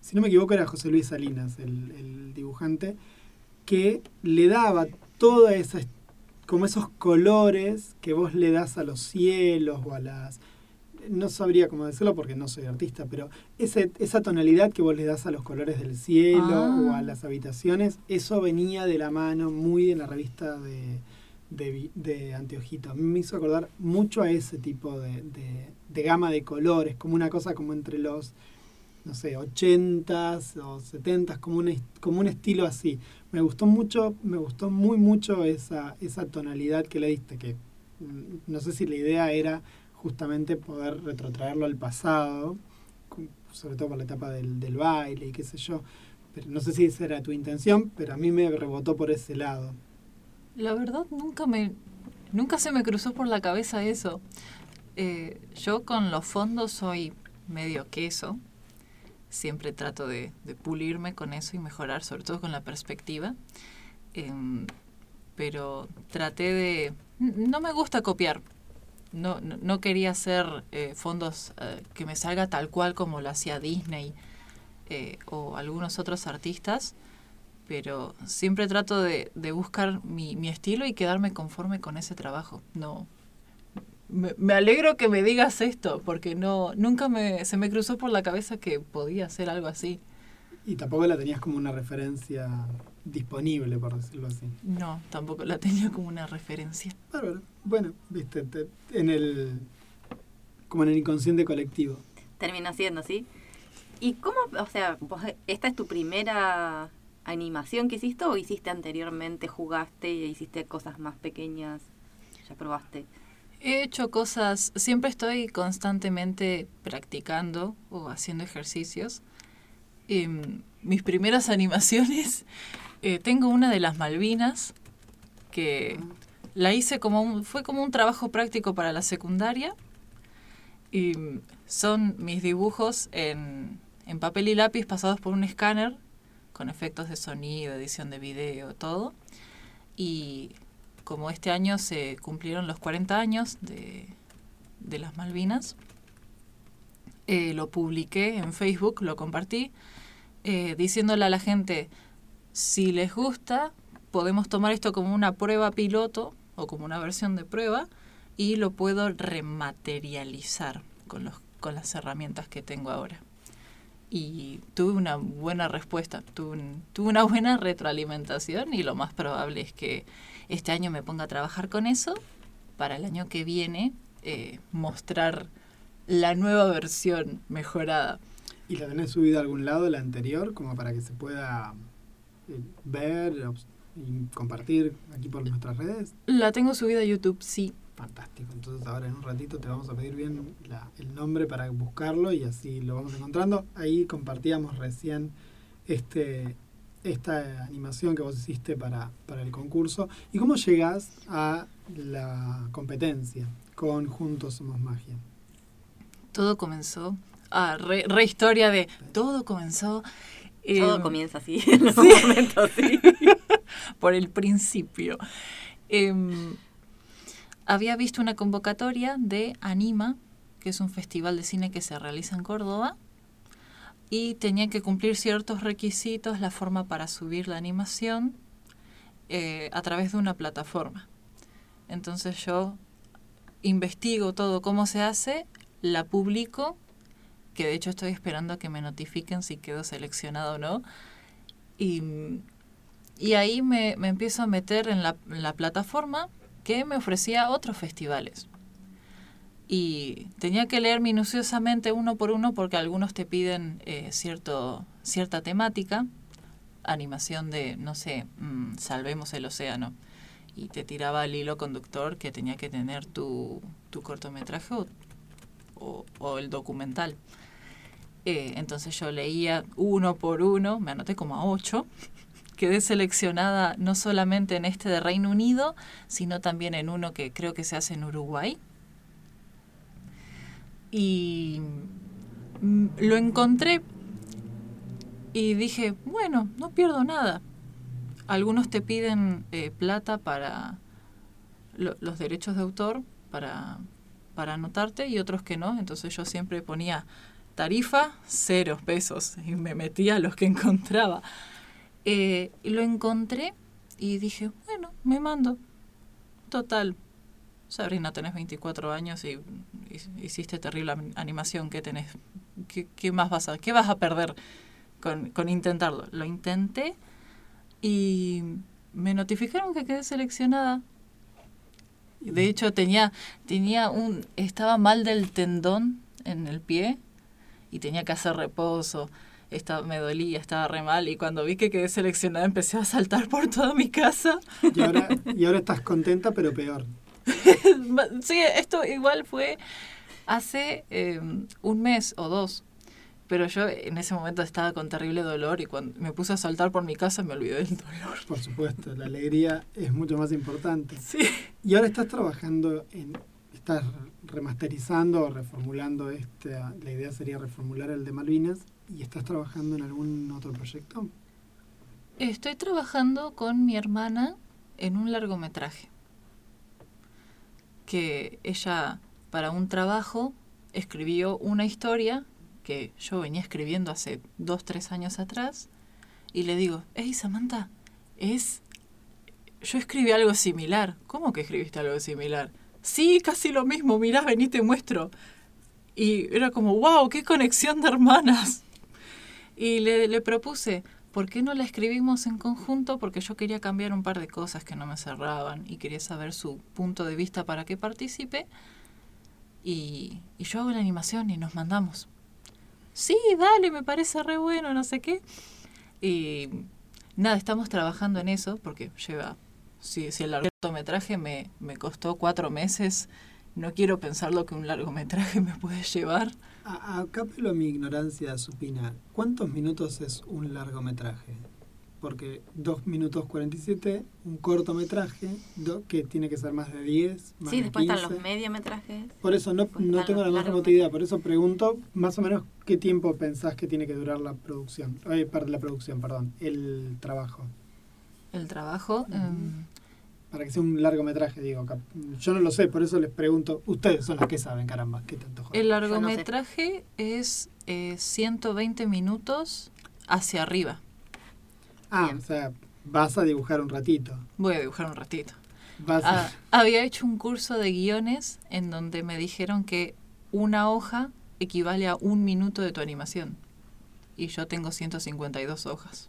Speaker 4: si no me equivoco era José Luis Salinas, el, el dibujante, que le daba toda esa, como esos colores que vos le das a los cielos o a las, no sabría cómo decirlo porque no soy artista, pero ese, esa tonalidad que vos le das a los colores del cielo
Speaker 6: Ah.
Speaker 4: o a las habitaciones, eso venía de la mano muy en la revista de, de, de Anteojito. Me hizo acordar mucho a ese tipo de, de- de gama de colores, como una cosa como entre los, no sé, 80s o 70s, como un, como un estilo así. Me gustó mucho, me gustó muy mucho esa, esa tonalidad que le diste, que mm, no sé si la idea era justamente poder retrotraerlo al pasado, sobre todo por la etapa del, baile y qué sé yo. Pero no sé si esa era tu intención, pero a mí me rebotó por ese lado.
Speaker 6: La verdad nunca me nunca se me cruzó por la cabeza eso. Eh, yo con los fondos soy medio queso. Siempre trato de, pulirme con eso y mejorar, sobre todo con la perspectiva. Em, pero traté de... No me gusta copiar. No, no, quería hacer eh, fondos eh, que me salga tal cual como lo hacía Disney eh, o algunos otros artistas pero siempre trato de, de buscar mi, mi estilo y quedarme conforme con ese trabajo. No. Me, me alegro que me digas esto, porque no nunca me, se me cruzó por la cabeza que podía hacer algo así.
Speaker 4: Y tampoco la tenías como una referencia disponible, por decirlo así.
Speaker 6: No, tampoco la tenía como una referencia.
Speaker 4: Bárbaro. Bueno, viste, te- en el. como en el inconsciente colectivo.
Speaker 3: Terminó siendo así. ¿Y cómo, o sea, vos, esta es tu primera animación que hiciste o hiciste anteriormente, jugaste e hiciste cosas más pequeñas? Ya probaste.
Speaker 6: He hecho cosas, siempre estoy constantemente practicando o haciendo ejercicios. Em, mis primeras (laughs) animaciones, eh, tengo una de las Malvinas, que la hice como un, fue como un trabajo práctico para la secundaria. Y son mis dibujos en, en papel y lápiz pasados por un escáner, con efectos de sonido, edición de video, todo. Y como este año se cumplieron los 40 años de, de las Malvinas, eh, lo publiqué en Facebook, lo compartí, eh, diciéndole a la gente, si les gusta, podemos tomar esto como una prueba piloto o como una versión de prueba y lo puedo rematerializar con, los, con las herramientas que tengo ahora. Y tuve una buena respuesta, tuve, tuve una buena retroalimentación y lo más probable es que este año me ponga a trabajar con eso para el año que viene eh, mostrar la nueva versión mejorada.
Speaker 4: ¿Y la tenés subida a algún lado, la anterior, como para que se pueda ver y compartir aquí por nuestras redes?
Speaker 6: La tengo subida a YouTube, sí.
Speaker 4: Fantástico. Entonces ahora en un ratito te vamos a pedir bien la- el nombre para buscarlo y así lo vamos encontrando. Ahí compartíamos recién este esta animación que vos hiciste para, para el concurso. ¿Y cómo llegás a la competencia con Juntos Somos Magia?
Speaker 6: Todo comenzó. Ah, re, re historia de. Todo comenzó.
Speaker 3: Todo
Speaker 6: em,
Speaker 3: comienza así, (laughs) en momento sí. (laughs)
Speaker 6: por el principio. Em, había visto una convocatoria de Anima, que es un festival de cine que se realiza en Córdoba, y tenía que cumplir ciertos requisitos, la forma para subir la animación eh, a través de una plataforma. Entonces yo investigo todo cómo se hace, la publico, que de hecho estoy esperando a que me notifiquen si quedo seleccionado o no, y, y ahí me, me empiezo a meter en la, la plataforma que me ofrecía otros festivales. Y tenía que leer minuciosamente uno por uno porque algunos te piden eh, cierto, cierta temática, animación de, no sé, mm, salvemos el océano. Y te tiraba el hilo conductor que tenía que tener tu, tu cortometraje o, o- el documental. Eh, entonces yo leía uno por uno, me anoté como a ocho. (laughs) Quedé seleccionada no solamente en este de Reino Unido, sino también en uno que creo que se hace en Uruguay. Y mm, lo encontré Y dije, bueno, no pierdo nada. Algunos te piden eh, plata para lo- los derechos de autor, para, para anotarte, y otros que no. Entonces yo siempre ponía tarifa, cero pesos, y me metía a los que (laughs) encontraba. Eh, lo encontré y dije, bueno, me mando. Total. Sabrina, tenés 24 años y, y- hiciste terrible animación. ¿Qué tenés? ¿Qué, qué más vas a, qué vas a perder con, con intentarlo? Lo intenté y me notificaron que quedé seleccionada. De hecho, tenía, tenía un, estaba mal del tendón en el pie y tenía que hacer reposo. Estaba, me dolía, estaba re mal y cuando vi que quedé seleccionada empecé a saltar por toda mi casa.
Speaker 4: Y ahora, y ahora estás contenta, pero peor. (laughs)
Speaker 6: sí, esto igual fue hace eh, un mes o dos. Pero yo en ese momento estaba con terrible dolor y cuando me puse a saltar por mi casa me olvidé del dolor.
Speaker 4: Por supuesto, la alegría es mucho más importante.
Speaker 6: Sí.
Speaker 4: Y ahora estás trabajando en. Estás remasterizando o reformulando este. La idea sería reformular el de Malvinas. ¿Y estás trabajando en algún otro proyecto?
Speaker 6: Estoy trabajando con mi hermana en un largometraje. Que ella, para un trabajo, escribió una historia que yo venía escribiendo hace dos, tres años atrás. Y le digo, hey Samantha, es. Yo escribí algo similar. ¿Cómo que escribiste algo similar? Sí, casi lo mismo. Mirá, vení, te muestro. Y era como, wow, qué conexión de hermanas. Y le, le propuse, ¿por qué no la escribimos en conjunto? Porque yo quería cambiar un par de cosas que no me cerraban y quería saber su punto de vista para que participe. Y, y yo hago la animación y nos mandamos. Sí, dale, me parece re bueno, no sé qué. Y nada, estamos trabajando en eso porque lleva, si, si el largometraje me, me costó cuatro meses, no quiero pensar lo que un largometraje (laughs) me puede llevar.
Speaker 4: A- Acapelo a mi ignorancia supina. ¿Cuántos minutos es un largometraje? Porque 2 minutos 47, un cortometraje do- que tiene que ser más de 10. Más
Speaker 3: Sí,
Speaker 4: de
Speaker 3: después están
Speaker 4: 15.
Speaker 3: los mediometrajes.
Speaker 4: Por eso no, no
Speaker 3: están
Speaker 4: tengo la más remota idea, por eso pregunto más o menos qué tiempo pensás que tiene que durar la producción. Eh, la producción, perdón, el trabajo.
Speaker 6: El trabajo, em,
Speaker 4: Para que sea un largometraje, digo. Yo no lo sé, por eso les pregunto. Ustedes son los que saben, caramba, qué tanto joder.
Speaker 6: el
Speaker 3: no sé.
Speaker 6: largometraje es eh, 120 minutos hacia arriba.
Speaker 4: Ah,
Speaker 3: Bien.
Speaker 4: o sea, vas a dibujar un ratito.
Speaker 6: Voy a dibujar un ratito.
Speaker 4: Vas a...
Speaker 6: Ah, había hecho un curso de guiones en donde me dijeron que una hoja equivale a un minuto de tu animación. Y yo tengo 152 hojas.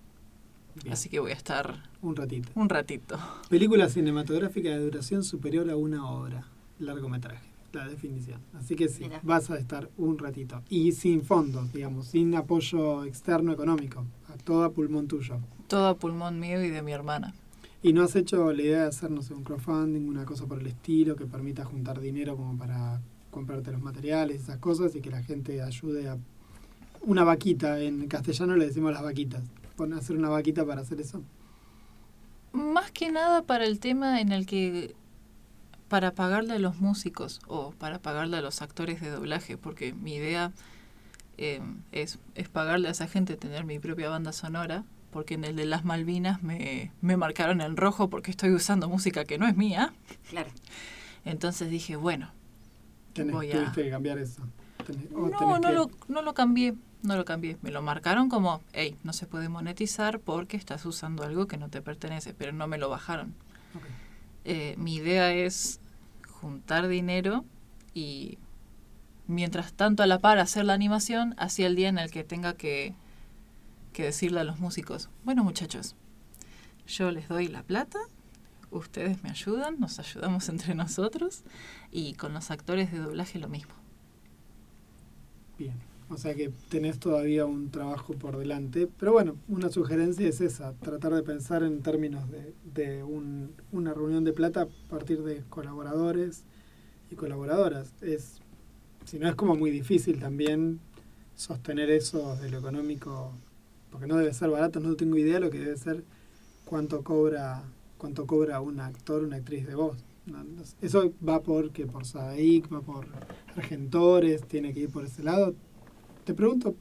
Speaker 4: Bien,
Speaker 6: Así que voy a estar
Speaker 4: un ratito.
Speaker 6: un ratito.
Speaker 4: Película cinematográfica de duración superior a una hora. Largometraje, la definición. Así que sí,
Speaker 3: Mira.
Speaker 4: vas a estar un ratito. Y sin fondos, digamos, sin apoyo externo económico. A todo pulmón tuyo.
Speaker 6: Todo a pulmón mío y de mi hermana.
Speaker 4: ¿Y no has hecho la idea de hacer, no sé, un crowdfunding, una cosa por el estilo que permita juntar dinero como para comprarte los materiales, esas cosas, y que la gente ayude a... Una vaquita, en castellano le decimos las vaquitas. Pon- hacer una vaquita para hacer eso.
Speaker 6: Más que nada para el tema en el que para pagarle a los músicos o para pagarle a los actores de doblaje, porque mi idea eh, es, es pagarle a esa gente tener mi propia banda sonora, porque en el de las Malvinas me, me marcaron en rojo porque estoy usando música que no es mía.
Speaker 3: Claro.
Speaker 6: Entonces dije, bueno,
Speaker 4: Tenés,
Speaker 6: Voy a-
Speaker 4: tuviste que cambiar eso. Tenés- o
Speaker 6: no,
Speaker 4: tenés
Speaker 6: no
Speaker 4: que-
Speaker 6: lo, no lo cambié, no lo cambié. Me lo marcaron como, hey, no se puede monetizar porque estás usando algo que no te pertenece, pero no me lo bajaron. Eh, mi idea es juntar dinero y mientras tanto a la par hacer la animación, así el día en el que tenga que, que decirle a los músicos, bueno muchachos, yo les doy la plata, ustedes me ayudan, nos ayudamos (laughs) entre nosotros y con los actores de doblaje lo mismo.
Speaker 4: Bien. O sea que tenés todavía un trabajo por delante. Pero bueno, una sugerencia es esa, tratar de pensar en términos de, de un- una reunión de plata a partir de colaboradores y colaboradoras. Es, si no es como muy difícil también sostener eso de lo económico, porque no debe ser barato, no tengo idea lo que debe ser cuánto cobra cuánto cobra un actor, una actriz de voz. Eso va por que por Sadaic, va por Argentores, tiene que ir por ese lado. Te pregunto,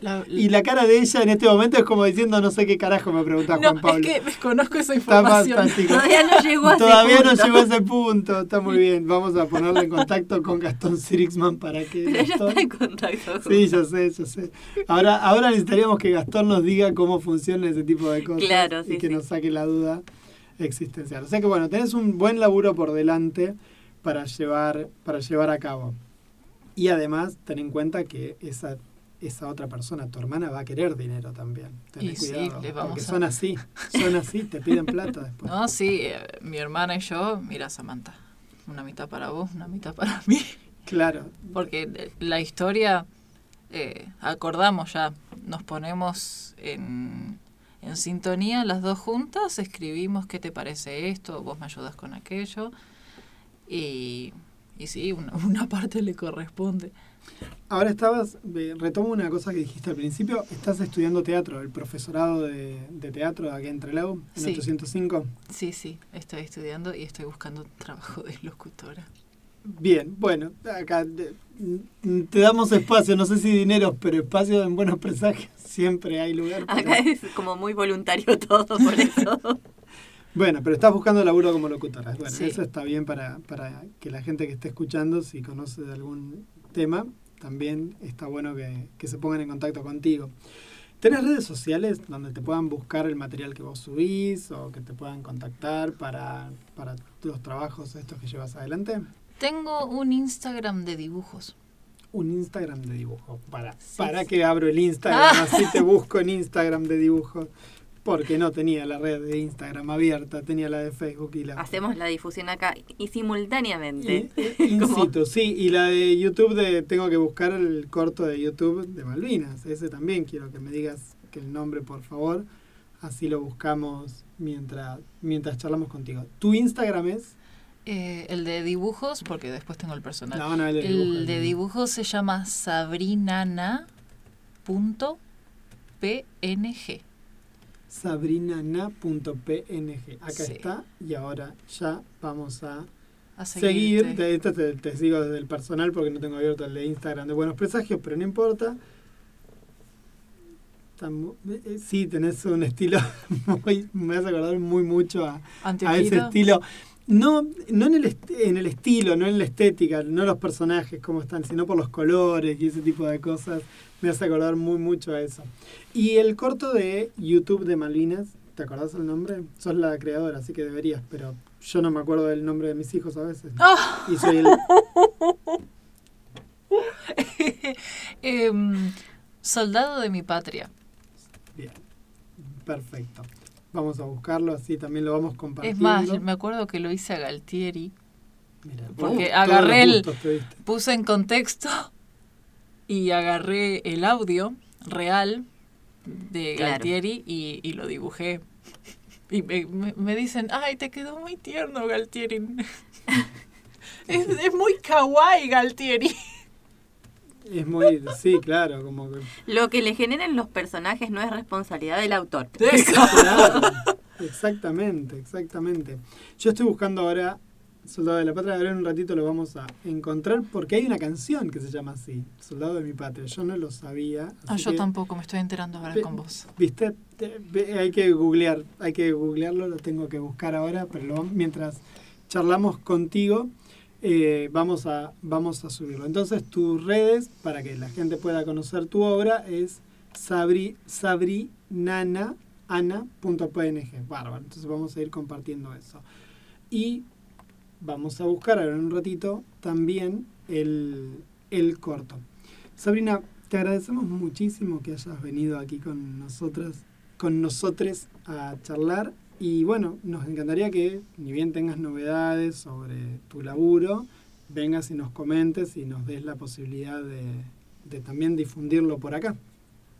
Speaker 6: La-
Speaker 4: Y la cara de ella en este momento es como diciendo, no sé qué carajo me pregunta
Speaker 6: no,
Speaker 4: Juan Pablo.
Speaker 6: es que desconozco esa
Speaker 4: Está más
Speaker 6: información.
Speaker 3: Todavía no llegó a ese
Speaker 4: Todavía no
Speaker 3: punto.
Speaker 4: llegó a ese punto. Está muy (laughs) bien. Vamos a ponerle en contacto con Gastón Sirixman para que. (laughs)
Speaker 3: Pero ella
Speaker 4: Gastón-
Speaker 3: está en contacto con
Speaker 4: Sí, yo sé, yo sé. Ahora, ahora necesitaríamos que Gastón nos diga cómo funciona ese tipo de cosas
Speaker 3: Claro, sí,
Speaker 4: y que
Speaker 3: sí.
Speaker 4: nos saque la duda existencial. O sea que bueno, tenés un buen laburo por delante para llevar, para llevar a cabo. Y además, ten en cuenta que esa, esa otra persona, tu hermana, va a querer dinero también. Ten
Speaker 6: Y sí,
Speaker 4: cuidado,
Speaker 6: le vamos
Speaker 4: porque
Speaker 6: a-
Speaker 4: son así, son así, te piden plata después.
Speaker 6: No, sí, eh, mi hermana y yo, mira Samantha, una mitad para vos, una mitad para mí.
Speaker 4: Claro,
Speaker 6: Porque eh, la historia, eh, acordamos ya, nos ponemos en, en sintonía las dos juntas, escribimos qué te parece esto, vos me ayudas con aquello. Y, y sí, una, (laughs) una parte le corresponde.
Speaker 4: Ahora estabas, retomo una cosa que dijiste al principio, estás estudiando teatro, el profesorado de, de teatro de aquí en Trelew, en
Speaker 6: Sí.
Speaker 4: 805.
Speaker 6: Sí, sí, estoy estudiando y estoy buscando (laughs) trabajo de locutora.
Speaker 4: Bien, bueno, acá te, te damos espacio, no sé si dinero, pero espacio en buenos presagios siempre hay lugar.
Speaker 3: Acá es como muy voluntario (laughs) todo, por eso.
Speaker 4: Bueno, pero estás buscando laburo como locutora. Bueno,
Speaker 6: Sí.
Speaker 4: eso está bien para, para que la gente que esté escuchando, si conoce de algún tema, también está bueno que, que se pongan en contacto contigo. ¿Tenés redes sociales donde te puedan buscar el material que vos subís o que te puedan contactar para, para los trabajos estos que llevas adelante?
Speaker 6: Tengo un Instagram de dibujos.
Speaker 4: Un Instagram de dibujo. Para,
Speaker 6: Sí,
Speaker 4: para
Speaker 6: sí.
Speaker 4: que abro el Instagram, así te busco en Instagram de dibujo. Porque no tenía la red de Instagram abierta, tenía la de Facebook y la...
Speaker 3: Hacemos la difusión acá y simultáneamente.
Speaker 4: Y- (laughs) in
Speaker 3: Como-
Speaker 4: situ, sí. Y la de YouTube, de, tengo que buscar el corto de YouTube de Malvinas. Ese también quiero que me digas que el nombre, por favor. Así lo buscamos mientras, mientras charlamos contigo. ¿Tu Instagram es?
Speaker 6: Eh, el de dibujos, porque después tengo el personal.
Speaker 4: No, no, el de
Speaker 6: el
Speaker 4: dibujos.
Speaker 6: de dibujos se llama sabrinana.png.
Speaker 4: sabrinana.png. Acá
Speaker 6: Sí.
Speaker 4: está. Y ahora ya vamos a
Speaker 6: A
Speaker 4: seguir. Te, esto te, te sigo desde el personal porque no tengo abierto el de Instagram de Buenos Presagios, pero no importa. Mu- eh, sí, tenés un estilo (laughs) muy, me hace acordar muy mucho a, a ese estilo. No, no en, el est- en el estilo, no en la estética, no los personajes cómo están, sino por los colores y ese tipo de cosas. Me hace acordar muy mucho a eso. Y el corto de YouTube de Malvinas, ¿te acordás el nombre? Sos la creadora, así que deberías, pero yo no me acuerdo del nombre de mis hijos a veces.
Speaker 6: Ah.
Speaker 4: Y soy el... (laughs)
Speaker 6: Em, soldado de mi patria.
Speaker 4: Bien, perfecto. Vamos a buscarlo, así también lo vamos
Speaker 6: Es
Speaker 4: compartiendo.
Speaker 6: más, me acuerdo que lo hice a Galtieri.
Speaker 4: Mira,
Speaker 6: porque
Speaker 4: todos
Speaker 6: agarré el-. Puse en contexto y agarré el audio real de
Speaker 3: Claro.
Speaker 6: Galtieri y, y lo dibujé. Y me, me- me dicen, ay, te quedó muy tierno, Galtieri. (laughs) es, es muy kawaii, Galtieri.
Speaker 4: Es muy, sí, claro, como que
Speaker 3: Lo que le generen los personajes no es responsabilidad del autor.
Speaker 4: Claro, exactamente, exactamente. Yo estoy buscando ahora Soldado de la Patria, ahora en un ratito lo vamos a encontrar porque hay una canción que se llama así, Soldado de mi Patria. Yo no lo sabía.
Speaker 6: Ah, yo
Speaker 4: que,
Speaker 6: tampoco, me estoy enterando ahora
Speaker 4: Ve-
Speaker 6: con vos.
Speaker 4: Viste, Te- ve- hay que googlear, hay que googlearlo, lo tengo que buscar ahora, pero lo mientras charlamos contigo, eh, vamos, a, vamos a subirlo. Entonces, tus redes, para que la gente pueda conocer tu obra, es sabri, sabrinana.png. Bárbaro. Entonces, vamos a ir compartiendo eso. Y vamos a buscar ahora en un ratito también el, el corto. Sabrina, te agradecemos muchísimo que hayas venido aquí con nosotras, con nosotros a charlar. Y bueno, nos encantaría que, ni bien tengas novedades sobre tu laburo, vengas y nos comentes y nos des la posibilidad de, de también difundirlo por acá.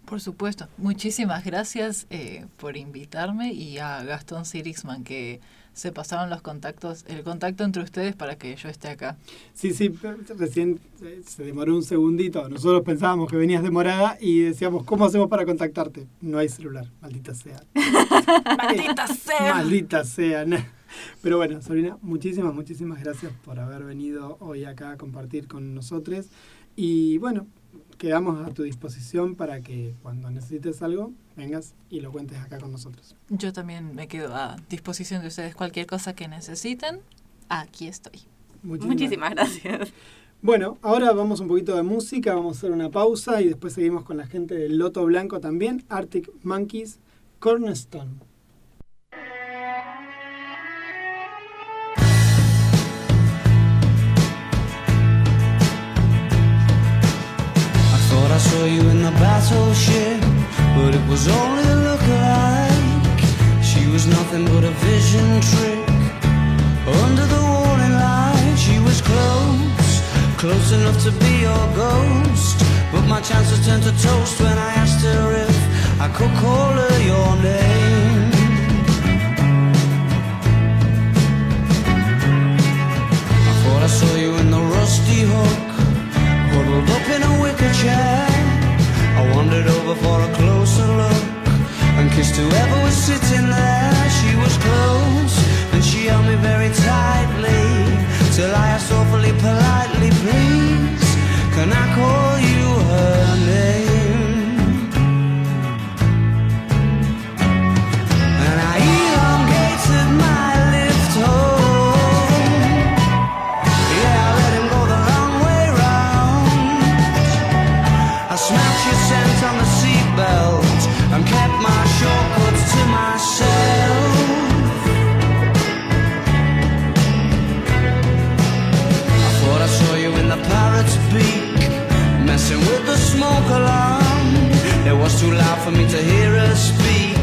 Speaker 6: Por supuesto. Muchísimas gracias eh, por invitarme y a Gastón Sirixman que se pasaron los contactos, el contacto entre ustedes para que yo esté acá.
Speaker 4: Sí, sí, recién eh, se demoró un segundito. Nosotros pensábamos que venías demorada y decíamos, ¿cómo hacemos para contactarte? No hay celular, maldita sea. (laughs)
Speaker 6: ¡Maldita (laughs) sea!
Speaker 4: Maldita sea. Pero bueno, Sabrina, muchísimas, muchísimas gracias por haber venido hoy acá a compartir con nosotros. Y bueno, quedamos a tu disposición para que cuando necesites algo, vengas y lo cuentes acá con nosotros.
Speaker 6: Yo también me quedo a disposición de ustedes. Cualquier cosa que necesiten, aquí estoy.
Speaker 3: Muchísimas gracias.
Speaker 4: Bueno, ahora vamos un poquito de música, vamos a hacer una pausa y después seguimos con la gente del Loto Blanco también, Arctic Monkeys, Cornerstone.
Speaker 7: Saw you in the battleship, but it was only a look-alike. She was nothing but a vision trick. Under the warning light, she was close, close enough to be your ghost. But my chances turned to toast when I asked her if I could call her your name. I thought I saw you in the rusty hook huddled up in a wicker chair. I wandered over for a closer look and kissed whoever was sitting there. She was close and she held me very tightly till I asked awfully politely, please, can I call you her name? Messing with the smoke alarm. It was too loud for me to hear her speak,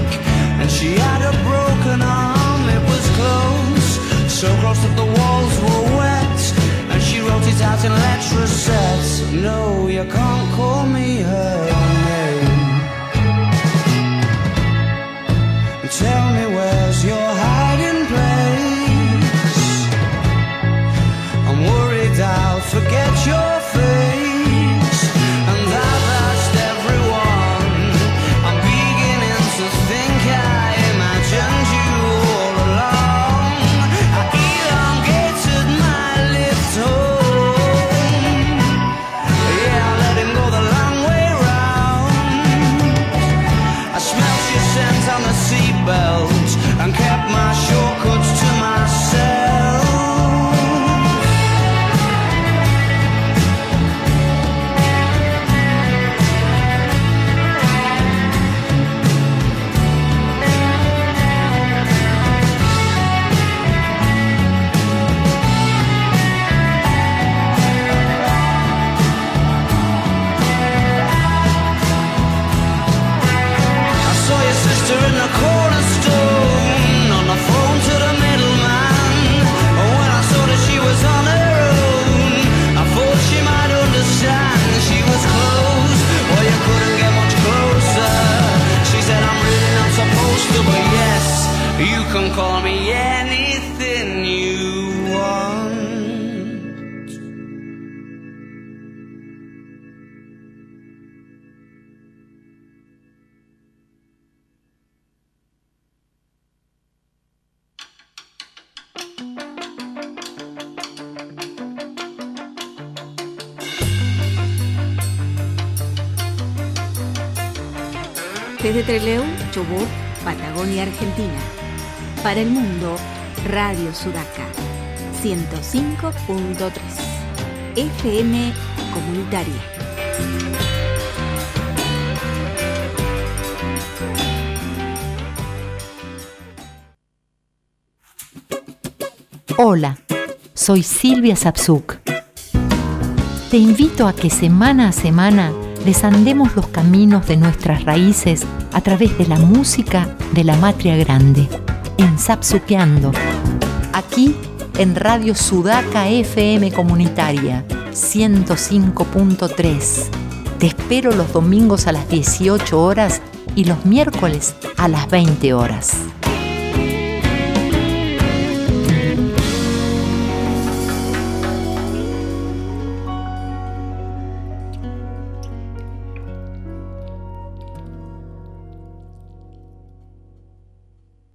Speaker 7: and she had a broken arm. It was close, so close that the walls were wet, and she wrote it out in letters sets. No, you can't call me her name. Tell me where's your hiding place? I'm worried I'll forget your
Speaker 8: Desde Trelew, Chubut, Patagonia, Argentina. Para el mundo, Radio Sudaca. 105.3. FM Comunitaria.
Speaker 9: Hola, soy Silvia Sapsuk. Te invito a que semana a semana desandemos los caminos de nuestras raíces a través de la música de la Matria Grande, en Sapsuqueando, aquí en Radio Sudaca FM Comunitaria 105.3. Te espero los domingos a las 18 horas y los miércoles a las 20 horas.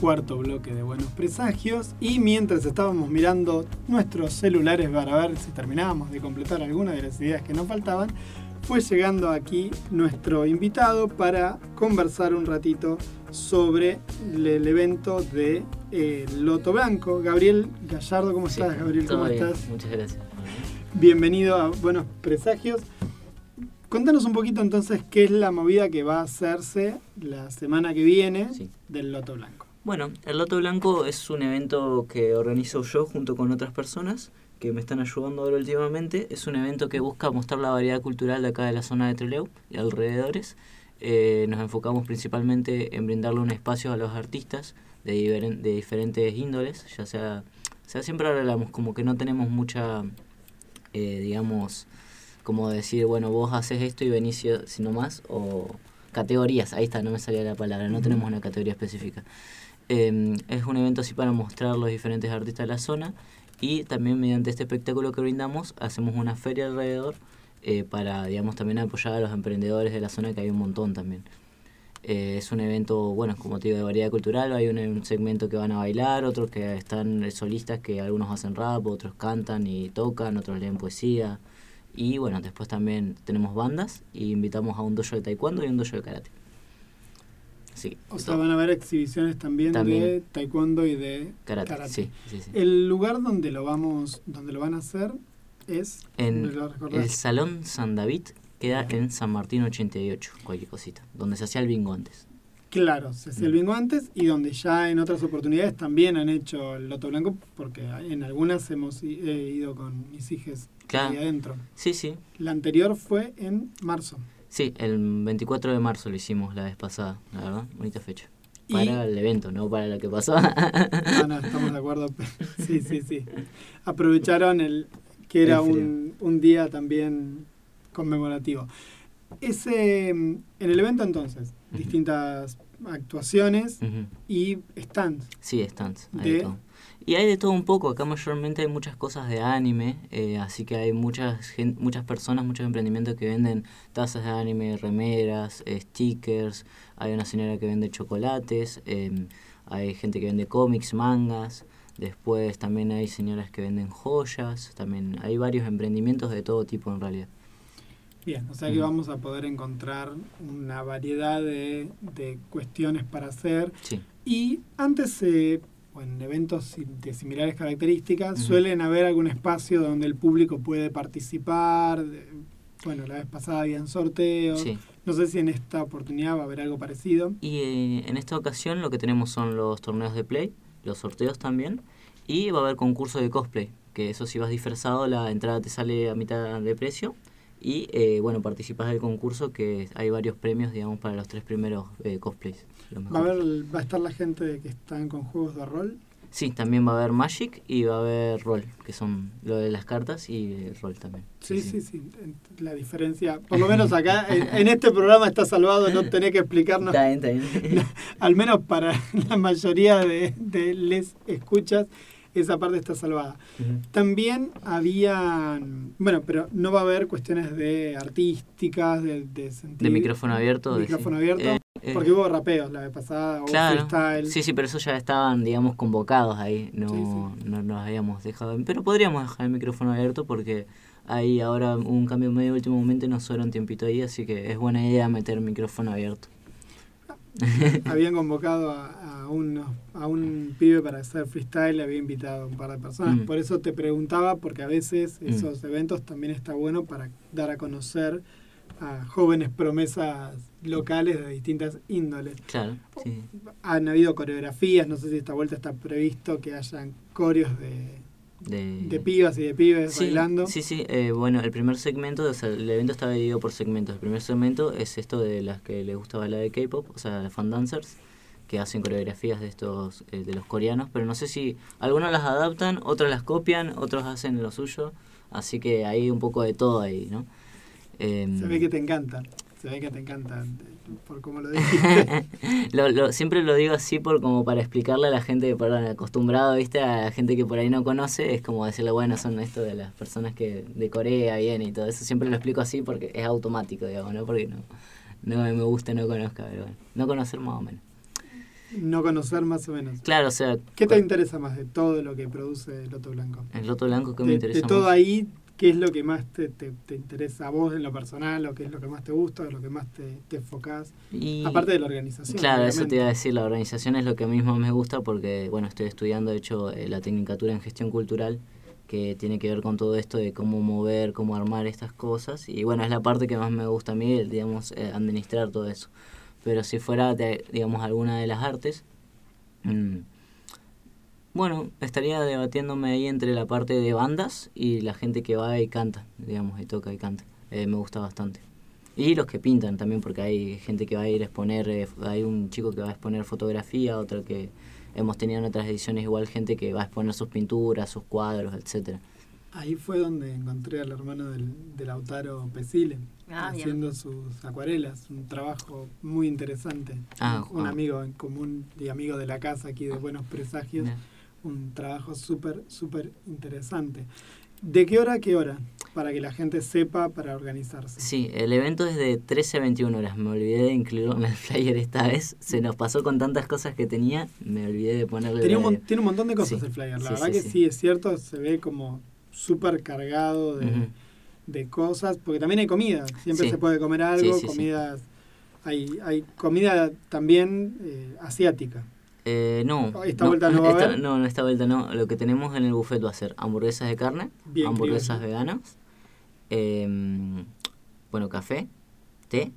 Speaker 4: Cuarto bloque de Buenos Presagios. Y mientras estábamos mirando nuestros celulares para ver si terminábamos de completar alguna de las ideas que nos faltaban, fue llegando aquí nuestro invitado para conversar un ratito sobre el, evento de eh, Loto Blanco. Gabriel Gallardo, ¿cómo estás, Gabriel? ¿Cómo
Speaker 10: bien,
Speaker 4: estás?
Speaker 10: Muchas gracias.
Speaker 4: Bienvenido a Buenos Presagios. Contanos un poquito entonces qué es la movida que va a hacerse la semana que viene del Loto Blanco.
Speaker 10: Bueno, el Loto Blanco es un evento que organizo yo junto con otras personas que me están ayudando ahora últimamente. Es un evento que busca mostrar la variedad cultural de acá de la zona de Trelew y alrededores. Eh, nos enfocamos principalmente en brindarle un espacio a los artistas de, diferentes índoles, ya sea, sea, siempre hablamos como que no tenemos mucha, eh, digamos, como decir, bueno, vos haces esto y venís si- sino más, o categorías, ahí está, no me salía la palabra, no tenemos una categoría específica. Eh, es un evento así para mostrar los diferentes artistas de la zona y también mediante este espectáculo que brindamos hacemos una feria alrededor eh, para, digamos, también apoyar a los emprendedores de la zona que hay un montón también. Eh, es un evento, bueno, como te digo, de variedad cultural, hay un, un segmento que van a bailar, otros que están eh, solistas que algunos hacen rap, otros cantan y tocan, otros leen poesía. Y bueno, después también tenemos bandas y invitamos a un dojo de taekwondo y un dojo de karate. Sí,
Speaker 4: O sea, van a haber exhibiciones también, de taekwondo y de
Speaker 10: Karate,
Speaker 4: karate.
Speaker 10: sí, sí, sí.
Speaker 4: El lugar donde lo vamos, donde lo van a hacer es
Speaker 10: el Salón San David queda en San Martín 88, cualquier cosita, donde se hacía el bingo antes.
Speaker 4: Claro, se hacía el bingo antes y donde ya en otras oportunidades también han hecho el Loto Blanco, porque en algunas hemos ido con mis hijas
Speaker 10: Claro.
Speaker 4: ahí adentro.
Speaker 10: Sí, sí.
Speaker 4: La anterior fue en marzo.
Speaker 10: Sí, el 24 de marzo lo hicimos la vez pasada, la verdad, bonita fecha.
Speaker 4: Y-
Speaker 10: Para el evento, no para lo que pasó.
Speaker 4: Ah, no, estamos de acuerdo. (laughs) Sí, sí, sí. Aprovecharon el que era un, un día también conmemorativo. Ese, mm, en el evento entonces, distintas actuaciones y stands.
Speaker 10: Sí, stands, De- todo. Y hay de todo un poco, acá mayormente hay muchas cosas de anime, eh, así que hay muchas muchas personas, muchos emprendimientos que venden tazas de anime, remeras, eh, stickers, hay una señora que vende chocolates, em, hay gente que vende cómics, mangas, después también hay señoras que venden joyas, también hay varios emprendimientos de todo tipo en realidad.
Speaker 4: Bien, o sea que vamos a poder encontrar una variedad de, de cuestiones para hacer.
Speaker 10: Sí.
Speaker 4: Y antes, eh, o en eventos de similares características, suelen haber algún espacio donde el público puede participar. bueno, la vez pasada habían sorteos.
Speaker 10: Sí.
Speaker 4: No sé si en esta oportunidad va a haber algo parecido.
Speaker 10: Y eh, en esta ocasión lo que tenemos son los torneos de play, los sorteos también, y va a haber concurso de cosplay, que eso si vas disfrazado la entrada te sale a mitad de precio. Y eh, bueno, participas del concurso que hay varios premios, digamos, para los tres primeros eh, cosplays. Los
Speaker 4: Va a, haber, va a estar la gente que están con juegos de rol.
Speaker 10: Sí, también va a haber Magic y va a haber Roll, que son lo de las cartas y Roll también.
Speaker 4: Sí, sí, sí. en- La diferencia, por lo menos acá, (laughs) en, en este programa está salvado, no tenés que explicarnos.
Speaker 10: Está bien, está bien. (laughs)
Speaker 4: Al menos para la mayoría de, de les escuchas, esa parte está salvada. También habían, bueno, pero no va a haber cuestiones de artísticas, de, de sentir...
Speaker 10: De micrófono abierto. de-
Speaker 4: Micrófono
Speaker 10: sí.
Speaker 4: abierto,
Speaker 10: Eh, eh,
Speaker 4: porque hubo rapeos la vez pasada, hubo
Speaker 10: Claro.
Speaker 4: freestyle.
Speaker 10: Sí, sí, pero eso ya estaban, digamos, convocados ahí. No,
Speaker 4: Sí,
Speaker 10: no nos habíamos dejado. Pero podríamos dejar el micrófono abierto porque hay ahora un cambio medio último momento y nos sobra un tiempito ahí, así que es buena idea meter el micrófono abierto. (laughs)
Speaker 4: Habían convocado a, a, unos- a un pibe para hacer freestyle, le había invitado a un par de personas.
Speaker 10: Mm.
Speaker 4: Por eso te preguntaba, porque a veces
Speaker 10: Mm.
Speaker 4: esos eventos también está bueno para dar a conocer a jóvenes promesas locales de distintas índoles.
Speaker 10: Claro, sí.
Speaker 4: Han habido coreografías, no sé si esta vuelta está previsto que hayan coreos de,
Speaker 10: De,
Speaker 4: de pibas y de pibes
Speaker 10: Sí,
Speaker 4: bailando.
Speaker 10: Sí, sí. eh, bueno, el primer segmento, o sea, el evento está dividido por segmentos. El primer segmento es esto de las que les gusta bailar de K-pop, o sea, las fan dancers, que hacen coreografías de estos, eh, de los coreanos, pero no sé si algunos las adaptan, otros las copian, otros hacen lo suyo, así que hay un poco de todo ahí, ¿no? Em,
Speaker 4: Se ve que te encanta. Se ve que te encanta (laughs) por cómo lo dijiste. (laughs)
Speaker 10: lo, lo- siempre lo digo así por como para explicarle a la gente que perdón, acostumbrado, viste, a la gente que por ahí no conoce, es como decirle, bueno, son esto de las personas que de Corea vienen y todo eso. Siempre lo explico así porque es automático, digamos, ¿no? Porque no, no me gusta, no conozca, pero bueno, no conocer más o menos.
Speaker 4: no conocer más o menos.
Speaker 10: Claro, o sea,
Speaker 4: ¿Qué te interesa más de todo lo que produce Loto Blanco?
Speaker 10: el loto blanco que me
Speaker 4: de,
Speaker 10: interesa
Speaker 4: de todo
Speaker 10: más?
Speaker 4: ahí, ¿qué es lo que más te, te- te interesa a vos en lo personal? ¿O qué es lo que más te gusta? ¿O lo que más te, te enfocás?
Speaker 10: Y-
Speaker 4: Aparte de la organización.
Speaker 10: Claro, eso te
Speaker 4: obviamente.
Speaker 10: iba a decir, la organización es lo que a mí más me gusta porque, bueno, estoy estudiando, de hecho, eh, la tecnicatura en gestión cultural, que tiene que ver con todo esto de cómo mover, cómo armar estas cosas, y bueno, es la parte que más me gusta a mí, el, digamos, eh, administrar todo eso. Pero si fuera, de, digamos, alguna de las artes, mm, bueno, estaría debatiéndome ahí entre la parte de bandas y la gente que va y canta, digamos, y toca y canta. Eh, me gusta bastante. Y los que pintan también, porque hay gente que va a ir a exponer, eh, hay un chico que va a exponer fotografía, otro que hemos tenido en otras ediciones igual gente que va a exponer sus pinturas, sus cuadros, etcétera.
Speaker 4: Ahí fue donde encontré al hermano del, de Lautaro Pesile,
Speaker 3: Ah, bien.
Speaker 4: haciendo sus acuarelas, un trabajo muy interesante.
Speaker 10: Ah,
Speaker 4: un, un
Speaker 10: ah.
Speaker 4: amigo en común y amigo de la casa aquí de Buenos Presagios. Un trabajo súper, súper interesante. ¿De qué hora a qué hora? Para que la gente sepa para organizarse.
Speaker 10: Sí, el evento es de 13 a 21 horas. Me olvidé de incluirlo en el flyer esta vez. Se nos pasó con tantas cosas que tenía, me olvidé de ponerle.
Speaker 4: Tenía un, tiene un montón de cosas
Speaker 10: Sí,
Speaker 4: el flyer. La
Speaker 10: sí,
Speaker 4: verdad
Speaker 10: sí,
Speaker 4: que
Speaker 10: sí.
Speaker 4: es cierto, se ve como súper cargado de,
Speaker 10: Ujú.
Speaker 4: de cosas, porque también hay comida. Siempre se puede comer algo, comidas. Hay, hay comida también eh, asiática.
Speaker 10: Eh, no.
Speaker 4: ¿Esta vuelta no va a
Speaker 10: esta-
Speaker 4: haber?
Speaker 10: No, esta vuelta no. Lo que tenemos en el buffet va a ser hamburguesas de carne,
Speaker 4: Bien
Speaker 10: hamburguesas veganas, em, bueno, café, té,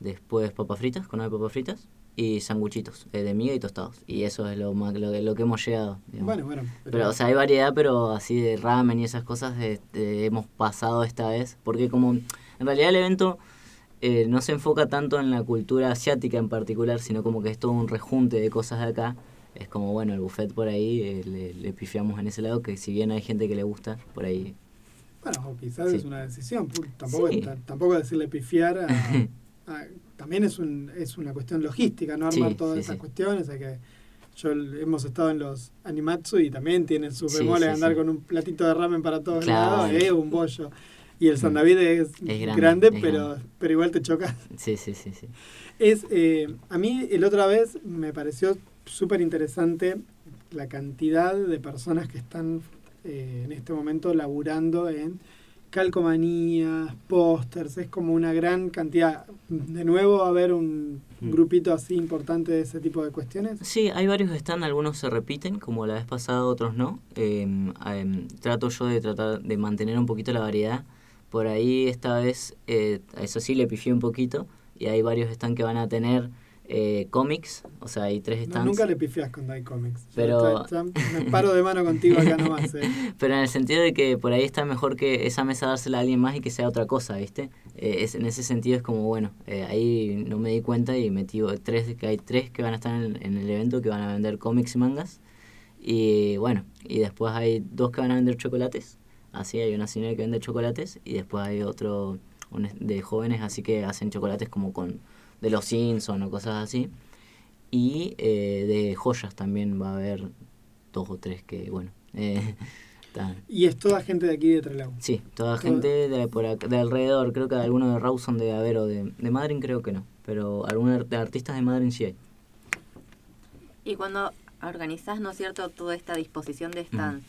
Speaker 10: después papas fritas, con de papas fritas y sanguchitos eh, de miga y tostados. Y eso es lo, más, lo, que- lo que hemos llegado. digamos.
Speaker 4: Bueno, bueno.
Speaker 10: Pero, o sea, hay variedad, pero así de ramen y esas cosas este, hemos pasado esta vez. Porque como en realidad el evento eh, no se enfoca tanto en la cultura asiática en particular, sino como que es todo un rejunte de cosas de acá. Es como, bueno, el buffet por ahí eh, le, le pifiamos en ese lado, que si bien hay gente que le gusta, por ahí...
Speaker 4: Bueno, o quizás
Speaker 10: Sí.
Speaker 4: es una decisión. Tampoco,
Speaker 10: Sí.
Speaker 4: ta- tampoco decirle pifiar a, (laughs) a- también es, un, es una cuestión logística, no armar
Speaker 10: Sí,
Speaker 4: todas esas cuestiones. Hay que, yo hemos estado en los Animatsu y también tienen sus
Speaker 10: Sí,
Speaker 4: bemoles
Speaker 10: sí,
Speaker 4: andar
Speaker 10: sí.
Speaker 4: con un platito de ramen para todos
Speaker 10: Claro.
Speaker 4: lados, eh, un bollo. Y el San David es,
Speaker 10: Es
Speaker 4: grande,
Speaker 10: grande, es
Speaker 4: pero,
Speaker 10: grande.
Speaker 4: pero igual te chocas.
Speaker 10: Sí, sí, sí, sí.
Speaker 4: Es, eh, a mí el otra vez me pareció súper interesante la cantidad de personas que están eh, en este momento laburando en calcomanías, pósters, es como una gran cantidad. De nuevo va a haber un
Speaker 10: Mm.
Speaker 4: grupito así importante de ese tipo de cuestiones.
Speaker 10: Sí, hay varios están, algunos se repiten, como la vez pasada, otros no. Eh, em, trato yo de tratar de mantener un poquito la variedad. Por ahí esta vez, eh, eso sí le pifié un poquito, y hay varios están que van a tener eh, cómics, o sea, hay tres
Speaker 4: No,
Speaker 10: stands.
Speaker 4: nunca le pifias con Die Comics. Yo
Speaker 10: Pero-
Speaker 4: me paro de mano contigo acá nomás. eh. (laughs)
Speaker 10: Pero en el sentido de que por ahí está mejor que esa mesa dársela a alguien más y que sea otra cosa, ¿viste? Eh, es, en ese sentido es como, bueno, eh, ahí no me di cuenta y metí tres, que hay tres que van a estar en, en el evento que van a vender cómics y mangas. Y bueno, y después hay dos que van a vender chocolates. Así hay una señora que vende chocolates y después hay otro un de jóvenes así que hacen chocolates como con de los Simpsons o cosas así. Y eh, de joyas también va a haber dos o tres que, bueno, (laughs) eh.
Speaker 4: Y es toda gente de aquí de Trelew.
Speaker 10: Sí, toda gente de, por acá- de alrededor, creo que alguno de Rawson debe haber o de, de Madrid creo que no, pero algunos de artistas de Madrid sí hay.
Speaker 3: Y cuando organizás, ¿no es cierto?, toda esta disposición de stand,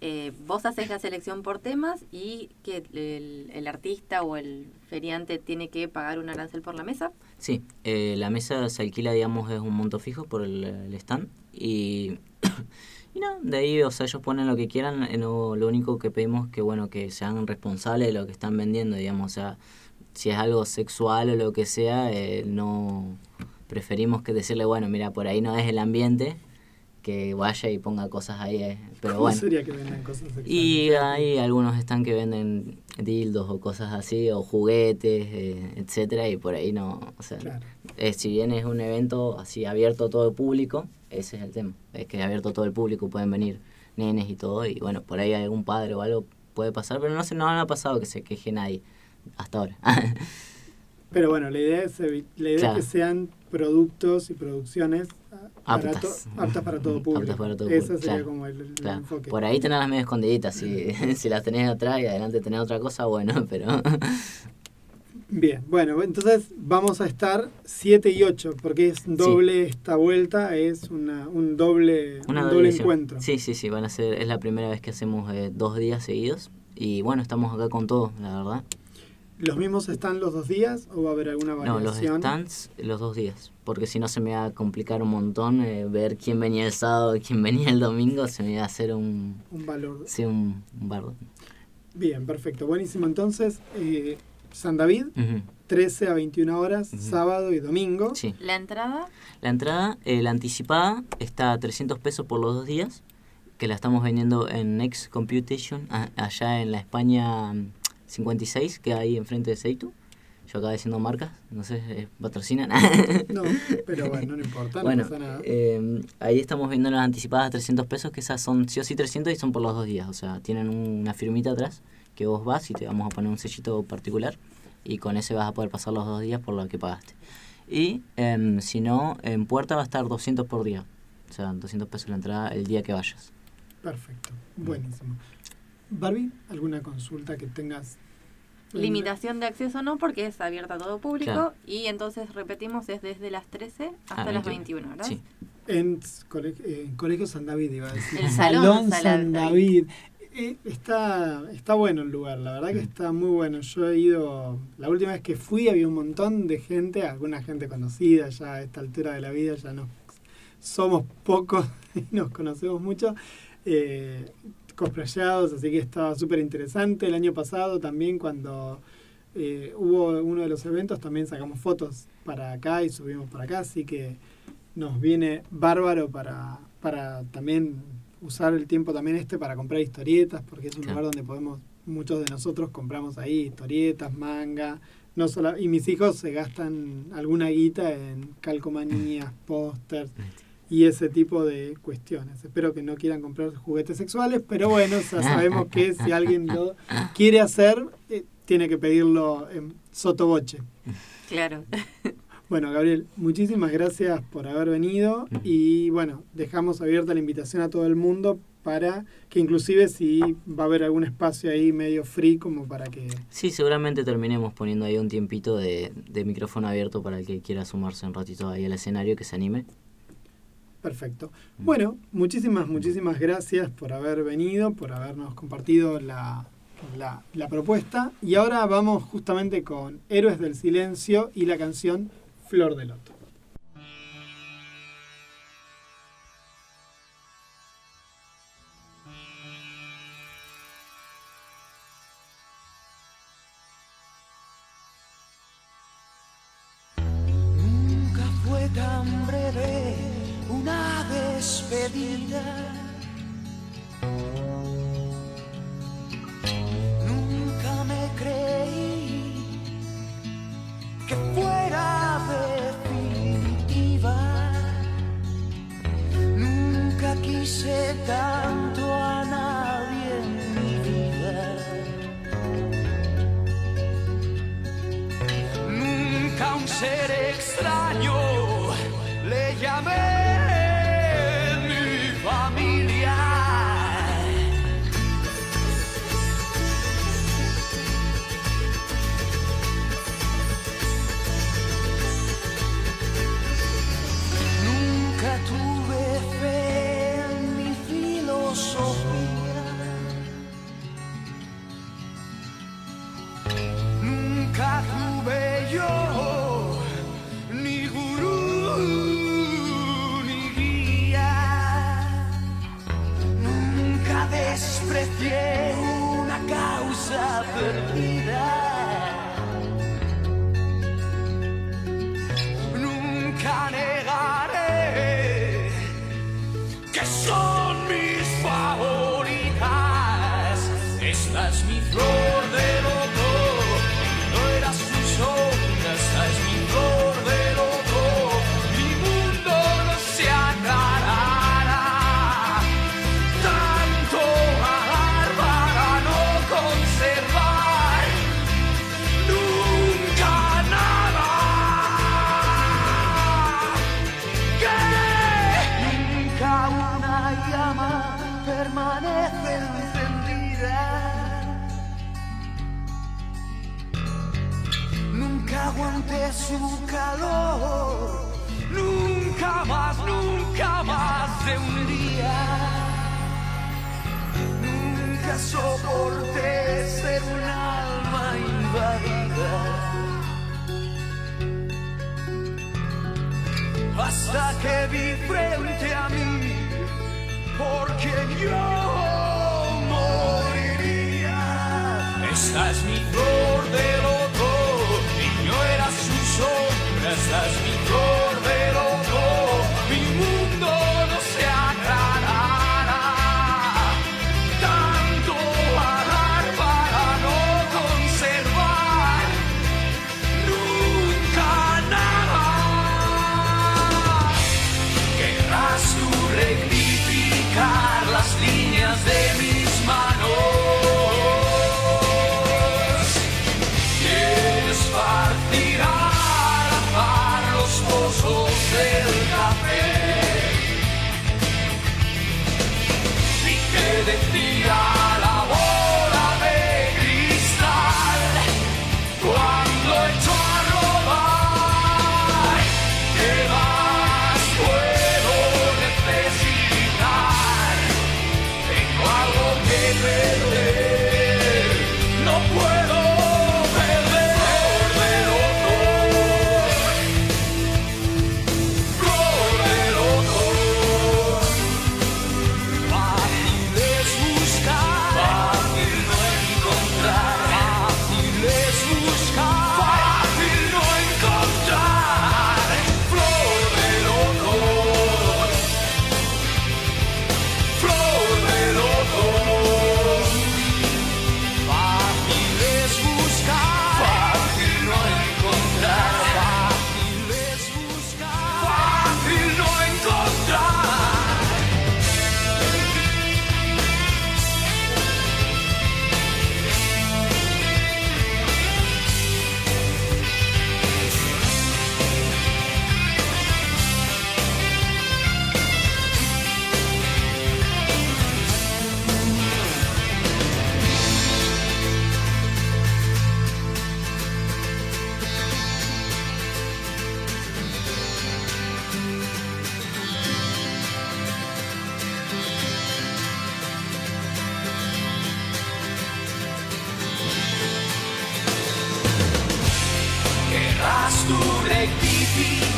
Speaker 3: eh, vos haces la selección por temas y que el, el artista o el feriante tiene que pagar un arancel por la mesa.
Speaker 10: Sí, eh, la mesa se alquila, digamos, es un monto fijo por el, stand y, (coughs) y no, de ahí, o sea, ellos ponen lo que quieran, eh, no, lo único que pedimos que, bueno, que sean responsables de lo que están vendiendo, digamos, o sea, si es algo sexual o lo que sea, eh, no preferimos que decirle, bueno, mira, por ahí no es el ambiente, que vaya y ponga cosas ahí, eh, (laughs) pero
Speaker 4: ¿Cómo
Speaker 10: bueno.
Speaker 4: sería que vendan cosas?
Speaker 10: Y hay algunos están que venden dildos o cosas así, o juguetes, eh, etcétera, y por ahí no, o sea,
Speaker 4: Claro.
Speaker 10: eh, si bien es un evento así abierto a todo el público, ese es el tema, es que es abierto a todo el público, pueden venir nenes y todo, y bueno, por ahí algún padre o algo puede pasar, pero no se no ha pasado que se queje nadie, hasta ahora. (laughs)
Speaker 4: Pero bueno, la idea es, la idea
Speaker 10: Claro.
Speaker 4: es que sean productos y producciones ah, para
Speaker 10: Aptas.
Speaker 4: aptas para todo público.
Speaker 10: Aptas para todo público,
Speaker 4: sería
Speaker 10: claro.
Speaker 4: como el, el
Speaker 10: Claro.
Speaker 4: enfoque.
Speaker 10: Por ahí tenés las medio escondiditas. Si, (laughs) si las tenés atrás y adelante tenés otra cosa, bueno, (laughs) pero.
Speaker 4: Bien, bueno, entonces vamos a estar 7 y 8, porque es doble esta vuelta, es una, un doble,
Speaker 10: Una
Speaker 4: un
Speaker 10: doble
Speaker 4: encuentro.
Speaker 10: Sí, sí, sí, van a ser. Es la primera vez que hacemos eh, dos días seguidos. Y bueno, estamos acá con todo, la verdad.
Speaker 4: ¿Los mismos están los dos días o va a haber alguna
Speaker 10: No, los
Speaker 4: variación?
Speaker 10: stands los dos días. Porque si no se me va a complicar un montón eh, ver quién venía el sábado y quién (laughs) venía el domingo. Se me iba a hacer un.
Speaker 4: Un valor.
Speaker 10: Sí, un, un bardo.
Speaker 4: Bien, perfecto, buenísimo. Entonces, eh, San David,
Speaker 10: Ujú.
Speaker 4: 13 a 21 horas, sábado y domingo.
Speaker 10: Sí.
Speaker 3: La entrada,
Speaker 10: La entrada, eh, la anticipada, está a 300 pesos por los dos días, que la estamos vendiendo en Next Computation, a- allá en la España 56, que hay enfrente de Seitu. Yo acabo diciendo marcas, no sé, eh, patrocinan. (laughs)
Speaker 4: No, pero bueno, no importa, no
Speaker 10: bueno,
Speaker 4: pasa nada.
Speaker 10: eh, ahí estamos viendo las anticipadas a 300 pesos, que esas son sí o sí 300 y son por los dos días. O sea, tienen un- una firmita atrás que vos vas y te vamos a poner un sellito particular y con ese vas a poder pasar los dos días por lo que pagaste. Y em, si no, en puerta va a estar 200 por día. O sea, 200 pesos la entrada el día que vayas.
Speaker 4: Perfecto, buenísimo. Barbie, ¿alguna consulta que tengas?
Speaker 3: limitación de acceso no, porque es abierta a todo público.
Speaker 10: Claro.
Speaker 3: Y entonces, repetimos, es desde las 13 hasta
Speaker 10: Ah,
Speaker 3: las
Speaker 10: 21,
Speaker 3: 21, ¿verdad?
Speaker 10: Sí.
Speaker 4: En cole- eh, en Colegio San David, iba a decir.
Speaker 3: El Salón San
Speaker 4: San
Speaker 3: David.
Speaker 4: David. Eh, está, está bueno el lugar, la verdad que está muy bueno. Yo he ido, la última vez que fui había un montón de gente, alguna gente conocida ya a esta altura de la vida, ya no somos pocos (laughs) y nos conocemos mucho, eh, cosplayados, así que estaba súper interesante. El año pasado también cuando eh, hubo uno de los eventos también sacamos fotos para acá y subimos para acá, así que nos viene bárbaro para, para también usar el tiempo también este para comprar historietas, porque es un
Speaker 10: Claro.
Speaker 4: lugar donde podemos, muchos de nosotros compramos ahí historietas, manga, no solo, y mis hijos se gastan alguna guita en calcomanías, pósters y ese tipo de cuestiones. Espero que no quieran comprar juguetes sexuales, pero bueno, ya (laughs) sabemos que si alguien lo quiere hacer, eh, tiene que pedirlo en sotoboche.
Speaker 3: Claro.
Speaker 4: Bueno, Gabriel, muchísimas gracias por haber venido y bueno, dejamos abierta la invitación a todo el mundo para que inclusive si va a haber algún espacio ahí medio free como para que...
Speaker 10: Sí, seguramente terminemos poniendo ahí un tiempito de, de micrófono abierto para el que quiera sumarse un ratito ahí al escenario, que se anime.
Speaker 4: Perfecto. Bueno, muchísimas, muchísimas gracias por haber venido, por habernos compartido la, la, la propuesta. Y ahora vamos justamente con Héroes del Silencio y la canción Flor de Loto.
Speaker 7: Que
Speaker 11: vi frente a mí, porque yo moriría. Esta es mi flor de loto, y yo era su sombra.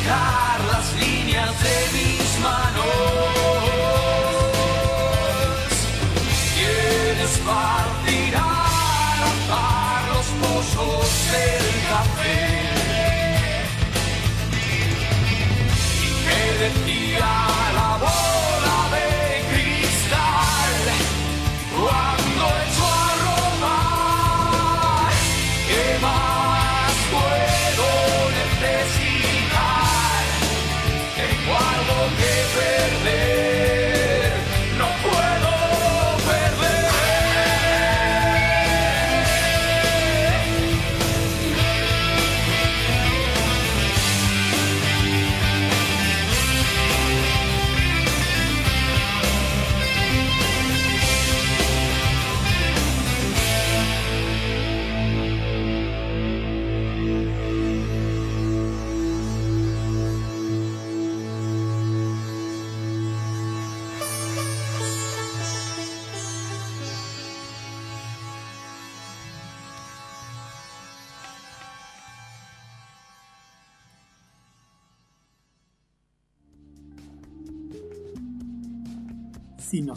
Speaker 11: Las líneas de mis manos. Quieres partir al azar los pozos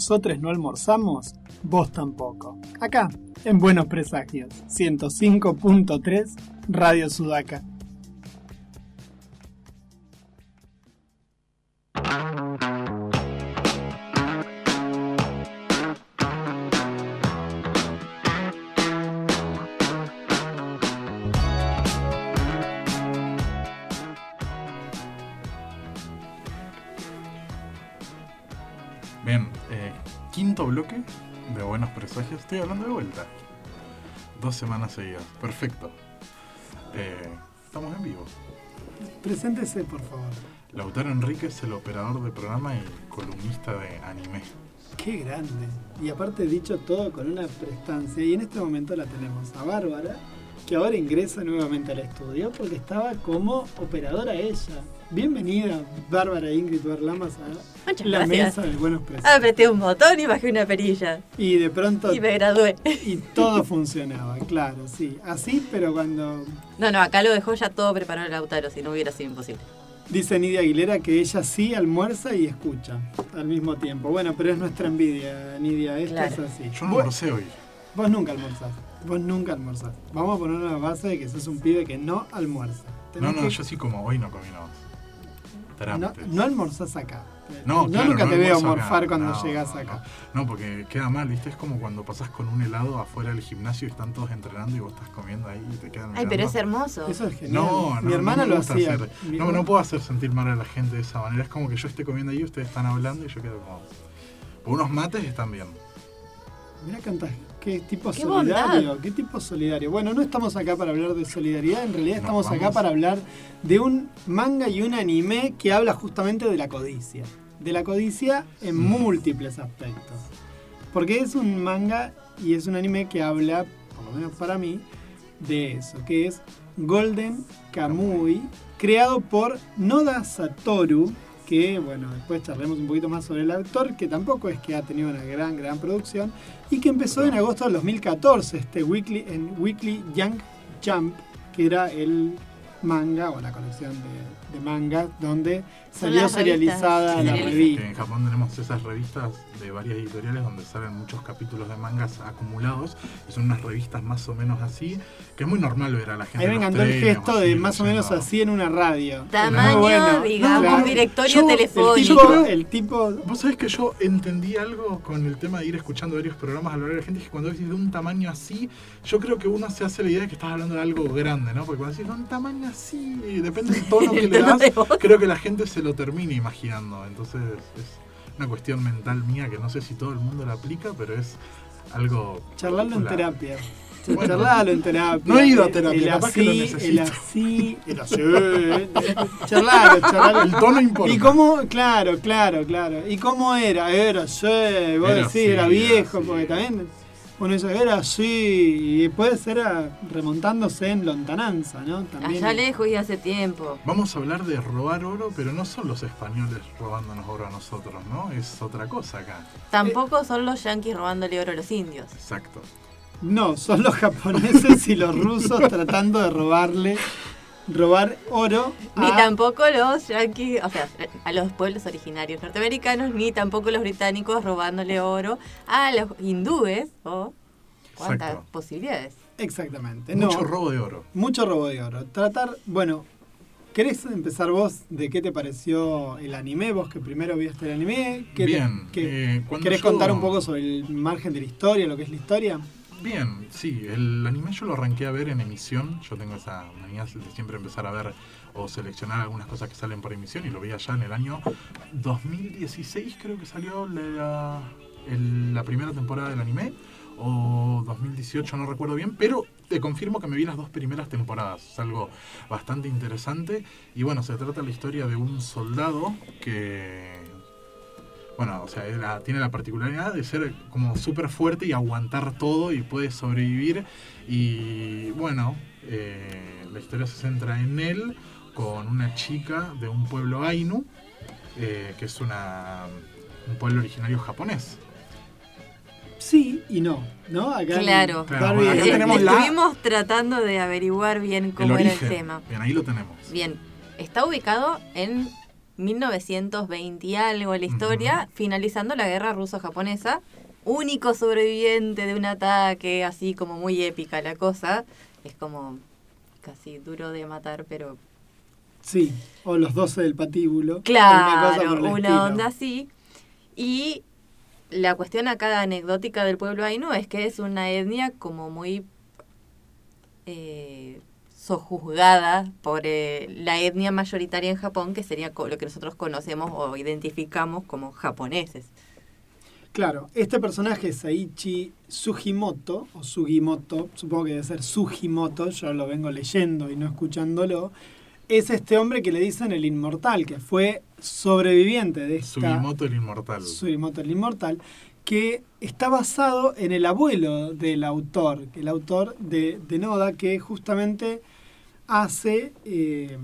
Speaker 4: nosotros no almorzamos, vos tampoco. Acá, en Buenos Presagios, 105.3 Radio Sudaca.
Speaker 1: Bloque de Buenos Presagios. Estoy hablando de vuelta. Dos semanas seguidas. Perfecto. Eh, estamos en vivo.
Speaker 4: Preséntese, por favor.
Speaker 1: Lautaro Enríquez, el operador de programa y columnista de anime.
Speaker 4: Qué grande. Y aparte dicho todo con una prestancia. Y en este momento la tenemos a Bárbara, que ahora ingresa nuevamente al estudio porque estaba como operadora ella. Bienvenida, Bárbara Ingrid Barlamas, a
Speaker 3: Muchas
Speaker 4: la
Speaker 3: gracias.
Speaker 4: mesa de buenos presentes.
Speaker 3: Apreté un botón y bajé una perilla.
Speaker 4: Y de pronto
Speaker 3: Y me gradué.
Speaker 4: y todo funcionaba, claro, sí. Así, pero cuando
Speaker 3: No, no, acá lo dejó ya todo preparado el Lautaro, si no hubiera sido imposible.
Speaker 4: dice Nidia Aguilera que ella sí almuerza y escucha al mismo tiempo. Bueno, pero es nuestra envidia, Nidia, esto
Speaker 3: Claro.
Speaker 4: es así.
Speaker 1: Yo no almorcé hoy.
Speaker 4: Vos nunca almorzás. Vos nunca almorzás. Vamos a poner una base de que sos un pibe que no almuerza.
Speaker 1: No,
Speaker 4: Tenés
Speaker 1: no,
Speaker 4: que-
Speaker 1: yo sí como hoy no comí nada más.
Speaker 4: No, no almorzás acá.
Speaker 1: No,
Speaker 4: Yo
Speaker 1: claro,
Speaker 4: nunca
Speaker 1: no
Speaker 4: te veo
Speaker 1: acá.
Speaker 4: morfar cuando
Speaker 1: No,
Speaker 4: llegas acá.
Speaker 1: No, porque queda mal, ¿viste? Es como cuando pasás con un helado afuera del gimnasio y están todos entrenando y vos estás comiendo ahí y te quedan
Speaker 3: Ay, pero es hermoso.
Speaker 4: Eso es genial.
Speaker 1: No, no,
Speaker 4: Mi hermana
Speaker 1: no me
Speaker 4: lo
Speaker 1: gusta
Speaker 4: hacía.
Speaker 1: hacer-
Speaker 4: Mi
Speaker 1: no, no puedo hacer sentir mal a la gente de esa manera. Es como que yo esté comiendo ahí, ustedes están hablando y yo quedo como... Unos mates están bien.
Speaker 4: Mirá canta, qué tipo
Speaker 3: Qué
Speaker 4: solidario,
Speaker 3: bondad.
Speaker 4: qué tipo solidario. Bueno, no estamos acá para hablar de solidaridad, en realidad estamos acá para hablar de un manga y un anime que habla justamente de la codicia. De la codicia en múltiples aspectos. Porque es un manga y es un anime que habla, por lo menos para mí, de eso, que es Golden Kamui, creado por Noda Satoru, que bueno, después charlemos un poquito más sobre el autor, que tampoco es que ha tenido una gran, gran producción, y que empezó en agosto del 2014, este weekly, en Weekly Young Jump, que era el manga o la colección de, de manga donde salió
Speaker 3: revistas.
Speaker 4: serializada
Speaker 3: Sí,
Speaker 4: la
Speaker 3: sí.
Speaker 4: revista.
Speaker 1: En Japón tenemos esas revistas de varias editoriales donde salen muchos capítulos de mangas acumulados y son unas revistas más o menos así, que es muy normal ver a la gente.
Speaker 4: A mí me encantó el gesto
Speaker 1: así,
Speaker 4: de más o menos así en una radio.
Speaker 3: Tamaño,
Speaker 4: bueno.
Speaker 3: digamos,
Speaker 4: Claro.
Speaker 3: directorio
Speaker 1: Yo-
Speaker 3: telefónico.
Speaker 4: El tipo, el tipo
Speaker 1: Vos sabés que yo entendí algo con el tema de ir escuchando varios programas a lo largo de la gente, es que cuando decís de un tamaño así, yo creo que uno se hace la idea de que estás hablando de algo grande, ¿no? Porque cuando decís de un tamaño así, depende del tono que le (laughs)
Speaker 3: de
Speaker 1: creo que la gente se lo termina imaginando. Entonces es una cuestión mental mía que no sé si todo el mundo la aplica, pero es algo...
Speaker 4: charlarlo en terapia.
Speaker 1: Bueno.
Speaker 4: charlarlo en terapia.
Speaker 1: No he ido a
Speaker 4: El-
Speaker 1: terapia,
Speaker 4: el
Speaker 1: capaz que lo
Speaker 4: así,
Speaker 1: necesito. (laughs)
Speaker 4: el así, (laughs) el así. charlarlo, charlarlo.
Speaker 1: El tono importa.
Speaker 4: ¿Y cómo? Claro, claro, claro. ¿Y cómo era? Era así, vos
Speaker 1: Era
Speaker 4: decís,
Speaker 1: así,
Speaker 4: era
Speaker 1: era
Speaker 4: viejo,
Speaker 1: así.
Speaker 4: porque también uno dice, era así, y puede ser remontándose en lontananza, ¿no? También.
Speaker 3: Allá lejos y hace tiempo.
Speaker 1: Vamos a hablar de robar oro, pero no son los españoles robándonos oro a nosotros, ¿no? Es otra cosa acá.
Speaker 3: Tampoco son los yanquis robándole oro a los indios.
Speaker 1: Exacto.
Speaker 4: No, son los japoneses y los rusos (laughs) tratando de robarle, robar oro
Speaker 3: Ni tampoco los yanquis, o sea, a los pueblos originarios norteamericanos, ni tampoco los británicos robándole oro a los hindúes. o cuántas
Speaker 1: Exacto.
Speaker 3: posibilidades.
Speaker 4: Exactamente. No,
Speaker 1: Mucho robo de oro.
Speaker 4: mucho robo de oro. Tratar, bueno, ¿querés empezar vos de qué te pareció el anime? Vos que primero viste el anime. ¿Qué te-
Speaker 1: Bien,
Speaker 4: qué-
Speaker 1: eh,
Speaker 4: ¿Querés
Speaker 1: yo-
Speaker 4: contar un poco sobre el margen de la historia, lo que es la historia?
Speaker 1: Bien, sí, el anime yo lo arranqué a ver en emisión. Yo tengo esa manía de siempre empezar a ver o seleccionar algunas cosas que salen por emisión y lo vi allá en el año 2016 creo que salió la, primera temporada del anime o 2018 no recuerdo bien, pero te confirmo que me vi las dos primeras temporadas, es algo bastante interesante y bueno, se trata de la historia de un soldado que bueno, o sea, tiene la particularidad de ser como súper fuerte y aguantar todo y puede sobrevivir. Y bueno, eh, la historia se centra en él con una chica de un pueblo Ainu, eh, que es una, un pueblo originario japonés.
Speaker 4: Sí y no, ¿no? Acá
Speaker 3: Claro.
Speaker 1: Claro, bueno, acá
Speaker 3: Eh,
Speaker 1: tenemos la-
Speaker 3: Estuvimos tratando de averiguar bien cómo
Speaker 1: el
Speaker 3: era el tema.
Speaker 1: Bien, ahí lo tenemos.
Speaker 3: Bien, está ubicado en 1920 y algo la historia, finalizando la guerra ruso-japonesa. Único sobreviviente de un ataque, así como muy épica la cosa. Es como casi duro de matar, pero
Speaker 4: Sí, o los 12 del patíbulo.
Speaker 3: claro, una onda así. Y la cuestión acá anecdótica del pueblo Ainu es que es una etnia como muy eh, sojuzgada por eh, la etnia mayoritaria en Japón, que sería lo que nosotros conocemos o identificamos como japoneses.
Speaker 4: Claro, este personaje Saichi Sugimoto, o Sugimoto, supongo que debe ser Sugimoto, yo lo vengo leyendo y no escuchándolo, es este hombre que le dicen el inmortal, que fue sobreviviente de esta...
Speaker 1: Sugimoto el inmortal.
Speaker 4: Sugimoto el inmortal, que está basado en el abuelo del autor, el autor de, de Noda, que justamente hace, eh,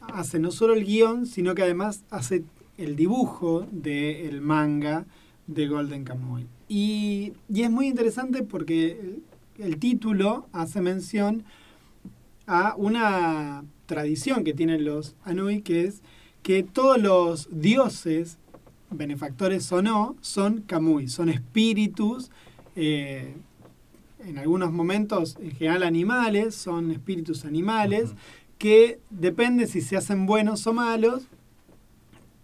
Speaker 4: hace no solo el guion, sino que además hace el dibujo del manga de Golden Kamuy. Y, y es muy interesante porque el, el título hace mención a una tradición que tienen los Anui, que es que todos los dioses, benefactores o no, son Kamui, son espíritus, eh, en algunos momentos, en general animales, son espíritus animales, que depende si se hacen buenos o malos,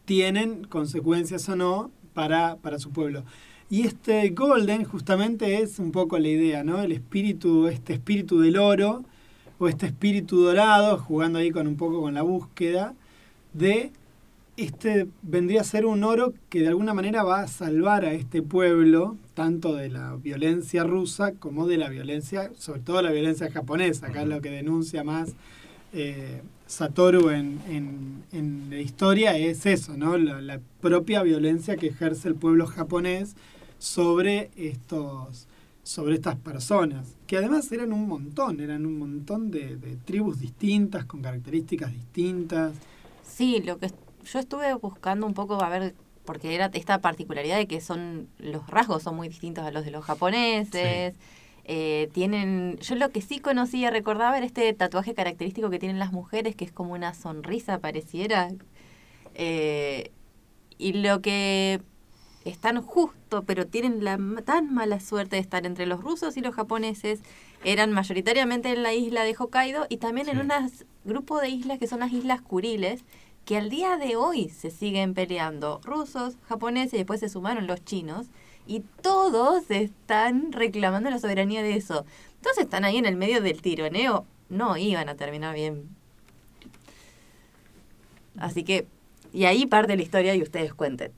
Speaker 4: tienen consecuencias o no para, para su pueblo. Y este Golden justamente es un poco la idea, ¿no? El espíritu, este espíritu del oro, o este espíritu dorado, jugando ahí con un poco con la búsqueda, de este vendría a ser un oro que de alguna manera va a salvar a este pueblo, tanto de la violencia rusa como de la violencia, sobre todo la violencia japonesa, acá es lo que denuncia más eh, Satoru en, en- en la historia es eso, ¿no? La, la propia violencia que ejerce el pueblo japonés sobre estos sobre estas personas, que además eran un montón, eran un montón de, de tribus distintas, con características distintas.
Speaker 3: Sí, lo que yo estuve buscando un poco a ver, porque era esta particularidad de que son los rasgos son muy distintos a los de los japoneses. eh, tienen, yo lo que sí conocía, recordaba era este tatuaje característico que tienen las mujeres, que es como una sonrisa pareciera. Eh, y lo que están justo, pero tienen la tan mala suerte de estar entre los rusos y los japoneses, eran mayoritariamente en la isla de Hokkaido y también en un grupo de islas que son las Islas Kuriles, que al día de hoy se siguen peleando rusos, japoneses y después se sumaron los chinos y todos están reclamando la soberanía de eso. Entonces están ahí en el medio del tironeo, no iban a terminar bien. Así que, y ahí parte la historia y ustedes cuenten.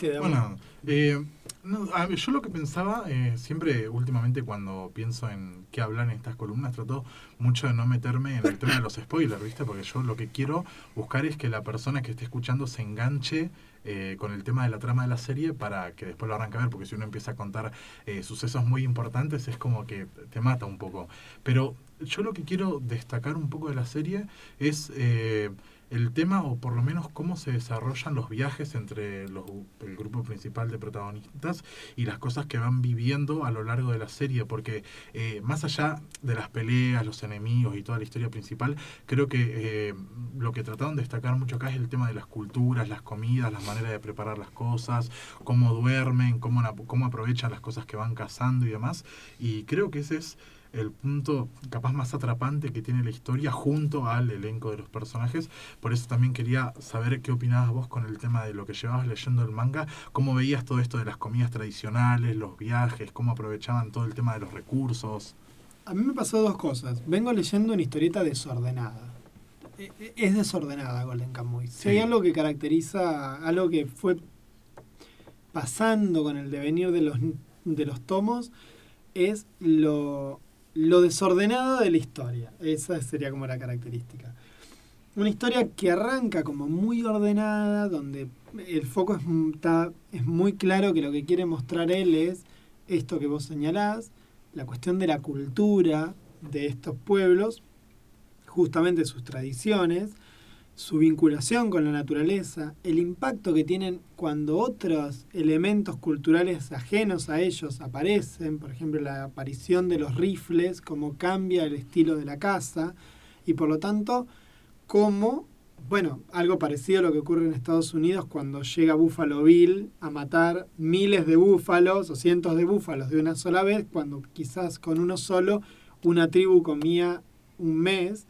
Speaker 1: Bueno, eh, no, yo lo que pensaba, eh, siempre últimamente cuando pienso en qué hablar en estas columnas, trato mucho de no meterme en el tema de los spoilers, ¿viste? Porque yo lo que quiero buscar es que la persona que esté escuchando se enganche eh, con el tema de la trama de la serie para que después lo arranque a ver, porque si uno empieza a contar eh, sucesos muy importantes es como que te mata un poco. Pero yo lo que quiero destacar un poco de la serie es... eh, el tema o por lo menos cómo se desarrollan los viajes entre los, el grupo principal de protagonistas y las cosas que van viviendo a lo largo de la serie, porque eh, más allá de las peleas, los enemigos y toda la historia principal, creo que eh, lo que trataron de destacar mucho acá es el tema de las culturas, las comidas, las maneras de preparar las cosas, cómo duermen, cómo, cómo aprovechan las cosas que van cazando y demás, y creo que ese es el punto capaz más atrapante que tiene la historia junto al elenco de los personajes. Por eso también quería saber qué opinabas vos con el tema de lo que llevabas leyendo el manga, cómo veías todo esto de las comidas tradicionales, los viajes, cómo aprovechaban todo el tema de los recursos.
Speaker 4: A mí me pasó dos cosas. Vengo leyendo una historieta desordenada. E- e- Es desordenada Golden Kamuy. Si hay
Speaker 1: Sí.
Speaker 4: algo que caracteriza, algo que fue pasando con el devenir de los, de los tomos, es lo, lo desordenado de la historia. Esa sería como la característica. Una historia que arranca como muy ordenada, donde el foco es, está- es muy claro que lo que quiere mostrar él es esto que vos señalás, la cuestión de la cultura de estos pueblos, justamente sus tradiciones, su vinculación con la naturaleza, el impacto que tienen cuando otros elementos culturales ajenos a ellos aparecen, por ejemplo la aparición de los rifles, cómo cambia el estilo de la caza y por lo tanto cómo, bueno, algo parecido a lo que ocurre en Estados Unidos cuando llega Buffalo Bill a matar miles de búfalos o cientos de búfalos de una sola vez, cuando quizás con uno solo una tribu comía un mes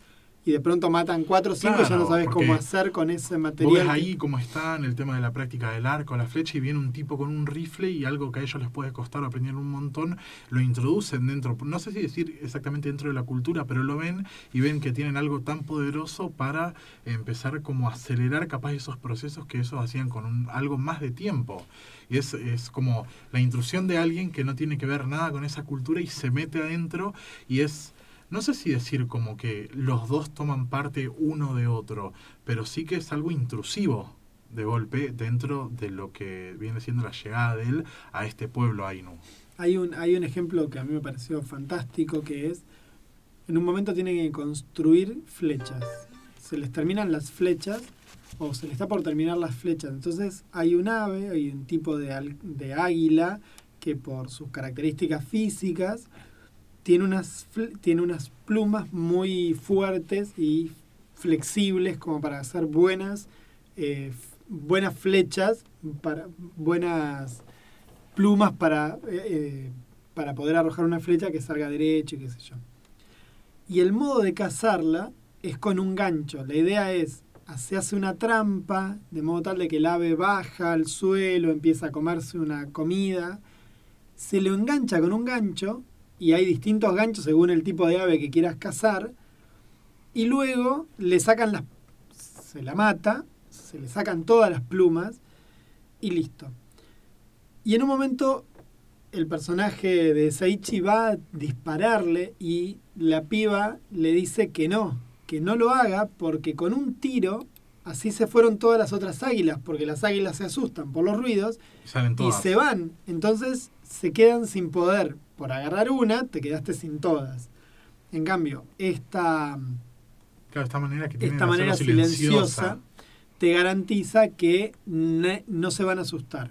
Speaker 4: y de pronto matan cuatro o cinco y ya no sabes cómo hacer con ese
Speaker 1: Vos
Speaker 4: material.
Speaker 1: ves
Speaker 4: que-
Speaker 1: ahí cómo está en el tema de la práctica del arco, la flecha, y viene un tipo con un rifle y algo que a ellos les puede costar aprender un montón, lo introducen dentro, no sé si decir exactamente dentro de la cultura, pero lo ven y ven que tienen algo tan poderoso para empezar como a acelerar capaz esos procesos que esos hacían con un, algo más de tiempo. Y es, es como la intrusión de alguien que no tiene que ver nada con esa cultura y se mete adentro y es no sé si decir como que los dos toman parte uno de otro, pero sí que es algo intrusivo. de golpe dentro de lo que viene siendo la llegada de él a este pueblo Ainu.
Speaker 4: Hay un, hay un ejemplo que a mí me pareció fantástico, que es, en un momento tienen que construir flechas. Se les terminan las flechas, o se les está por terminar las flechas. Entonces hay un ave, hay un tipo de, de águila, que por sus características físicas tiene unas, tiene unas plumas muy fuertes y flexibles como para hacer buenas, eh, buenas flechas, para buenas plumas para, eh, eh, para poder arrojar una flecha que salga derecho y qué sé yo. Y el modo de cazarla es con un gancho. La idea es, se hace una trampa, de modo tal de que el ave baja al suelo, empieza a comerse una comida, se lo engancha con un gancho, y hay distintos ganchos según el tipo de ave que quieras cazar, y luego le sacan las... se la mata, se le sacan todas las plumas, y listo. Y en un momento el personaje de Saichi va a dispararle y la piba le dice que no, que no lo haga porque con un tiro así se fueron todas las otras águilas, porque las águilas se asustan por los ruidos
Speaker 1: Y
Speaker 4: y se van. Entonces se quedan sin poder. Por agarrar una, te quedaste sin todas. En cambio, esta,
Speaker 1: Claro, esta manera que tiene
Speaker 4: esta
Speaker 1: de
Speaker 4: manera silenciosa te garantiza que ne- no se van a asustar.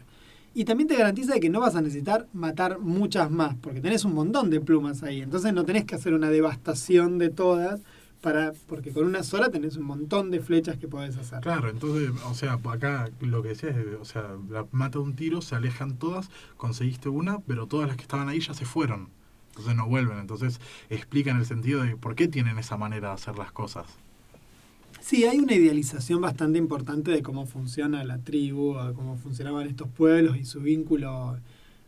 Speaker 4: Y también te garantiza de que no vas a necesitar matar muchas más, porque tenés un montón de plumas ahí. Entonces no tenés que hacer una devastación de todas, para, porque con una sola tenés un montón de flechas que podés hacer.
Speaker 1: Claro, entonces, o sea, acá lo que decías, es, o sea, la mata un tiro, se alejan todas, conseguiste una, pero todas las que estaban ahí ya se fueron. Entonces no vuelven. Entonces explican el sentido de por qué tienen esa manera de hacer las cosas.
Speaker 4: Sí, hay una idealización bastante importante de cómo funciona la tribu, cómo funcionaban estos pueblos y su vínculo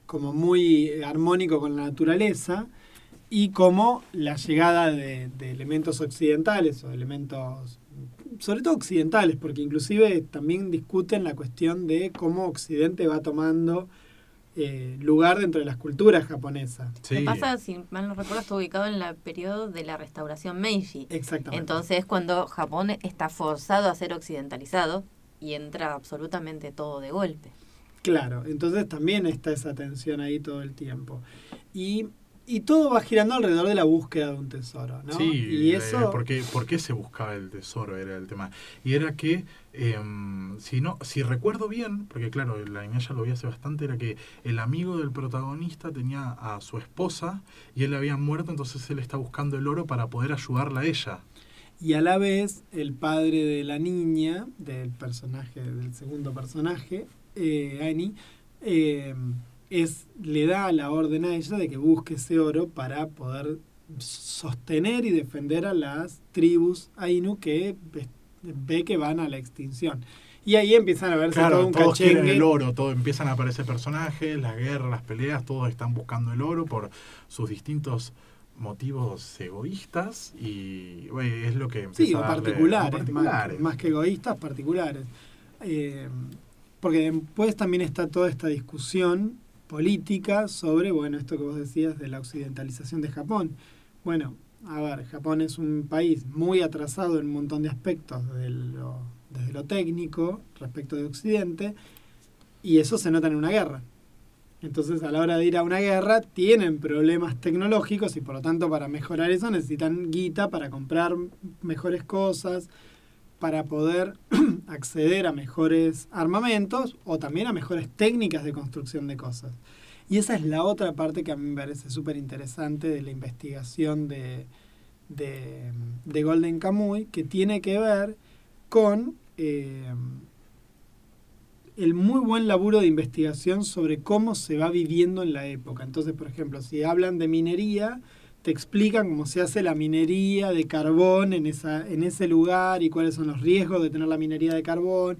Speaker 4: como muy armónico con la naturaleza y cómo la llegada de, de elementos occidentales o elementos, sobre todo occidentales, porque inclusive también discuten la cuestión de cómo Occidente va tomando eh, lugar dentro de las culturas japonesas.
Speaker 3: Lo que pasa, si mal no recuerdo, está ubicado en el periodo de la restauración Meiji.
Speaker 4: Exactamente.
Speaker 3: Entonces, cuando Japón está forzado a ser occidentalizado y entra absolutamente todo de golpe.
Speaker 4: Claro, entonces también está esa tensión ahí todo el tiempo. Y, y todo va girando alrededor de la búsqueda de un tesoro, ¿no?
Speaker 1: Sí,
Speaker 4: y
Speaker 1: eh,
Speaker 4: eso...
Speaker 1: ¿por, qué, por qué se buscaba el tesoro? Era el tema. Y era que, em, si no si recuerdo bien, porque claro, la ya lo vi hace bastante, era que el amigo del protagonista tenía a su esposa y él había muerto, entonces él está buscando el oro para poder ayudarla a ella.
Speaker 4: Y a la vez, el padre de la niña, del personaje, del segundo personaje, eh, Annie, eh, es, le da la orden a ella de que busque ese oro para poder sostener y defender a las tribus Ainu que ve, que van a la extinción. Y ahí empiezan a verse todo
Speaker 1: Claro,
Speaker 4: un
Speaker 1: todos quieren el oro, todo, empiezan a aparecer personajes, las guerras, las peleas, todos están buscando el oro por sus distintos motivos egoístas y bueno, es lo que empieza
Speaker 4: Sí, o
Speaker 1: a darle-
Speaker 4: particulares,
Speaker 1: particulares.
Speaker 4: Más, más que egoístas, particulares. Eh, porque después también está toda esta discusión política sobre, bueno, esto que vos decías de la occidentalización de Japón. Bueno, a ver, Japón es un país muy atrasado en un montón de aspectos desde lo, desde lo técnico respecto de Occidente, y eso se nota en una guerra. Entonces, a la hora de ir a una guerra, tienen problemas tecnológicos y por lo tanto, para mejorar eso, necesitan guita para comprar mejores cosas, para poder (clears throat) acceder a mejores armamentos o también a mejores técnicas de construcción de cosas. Y esa es la otra parte que a mí me parece súper interesante de la investigación de, de, de Golden Kamuy, que tiene que ver con eh, el muy buen laburo de investigación sobre cómo se va viviendo en la época. Entonces, por ejemplo, si hablan de minería, te explican cómo se hace la minería de carbón en, esa, en ese lugar y cuáles son los riesgos de tener la minería de carbón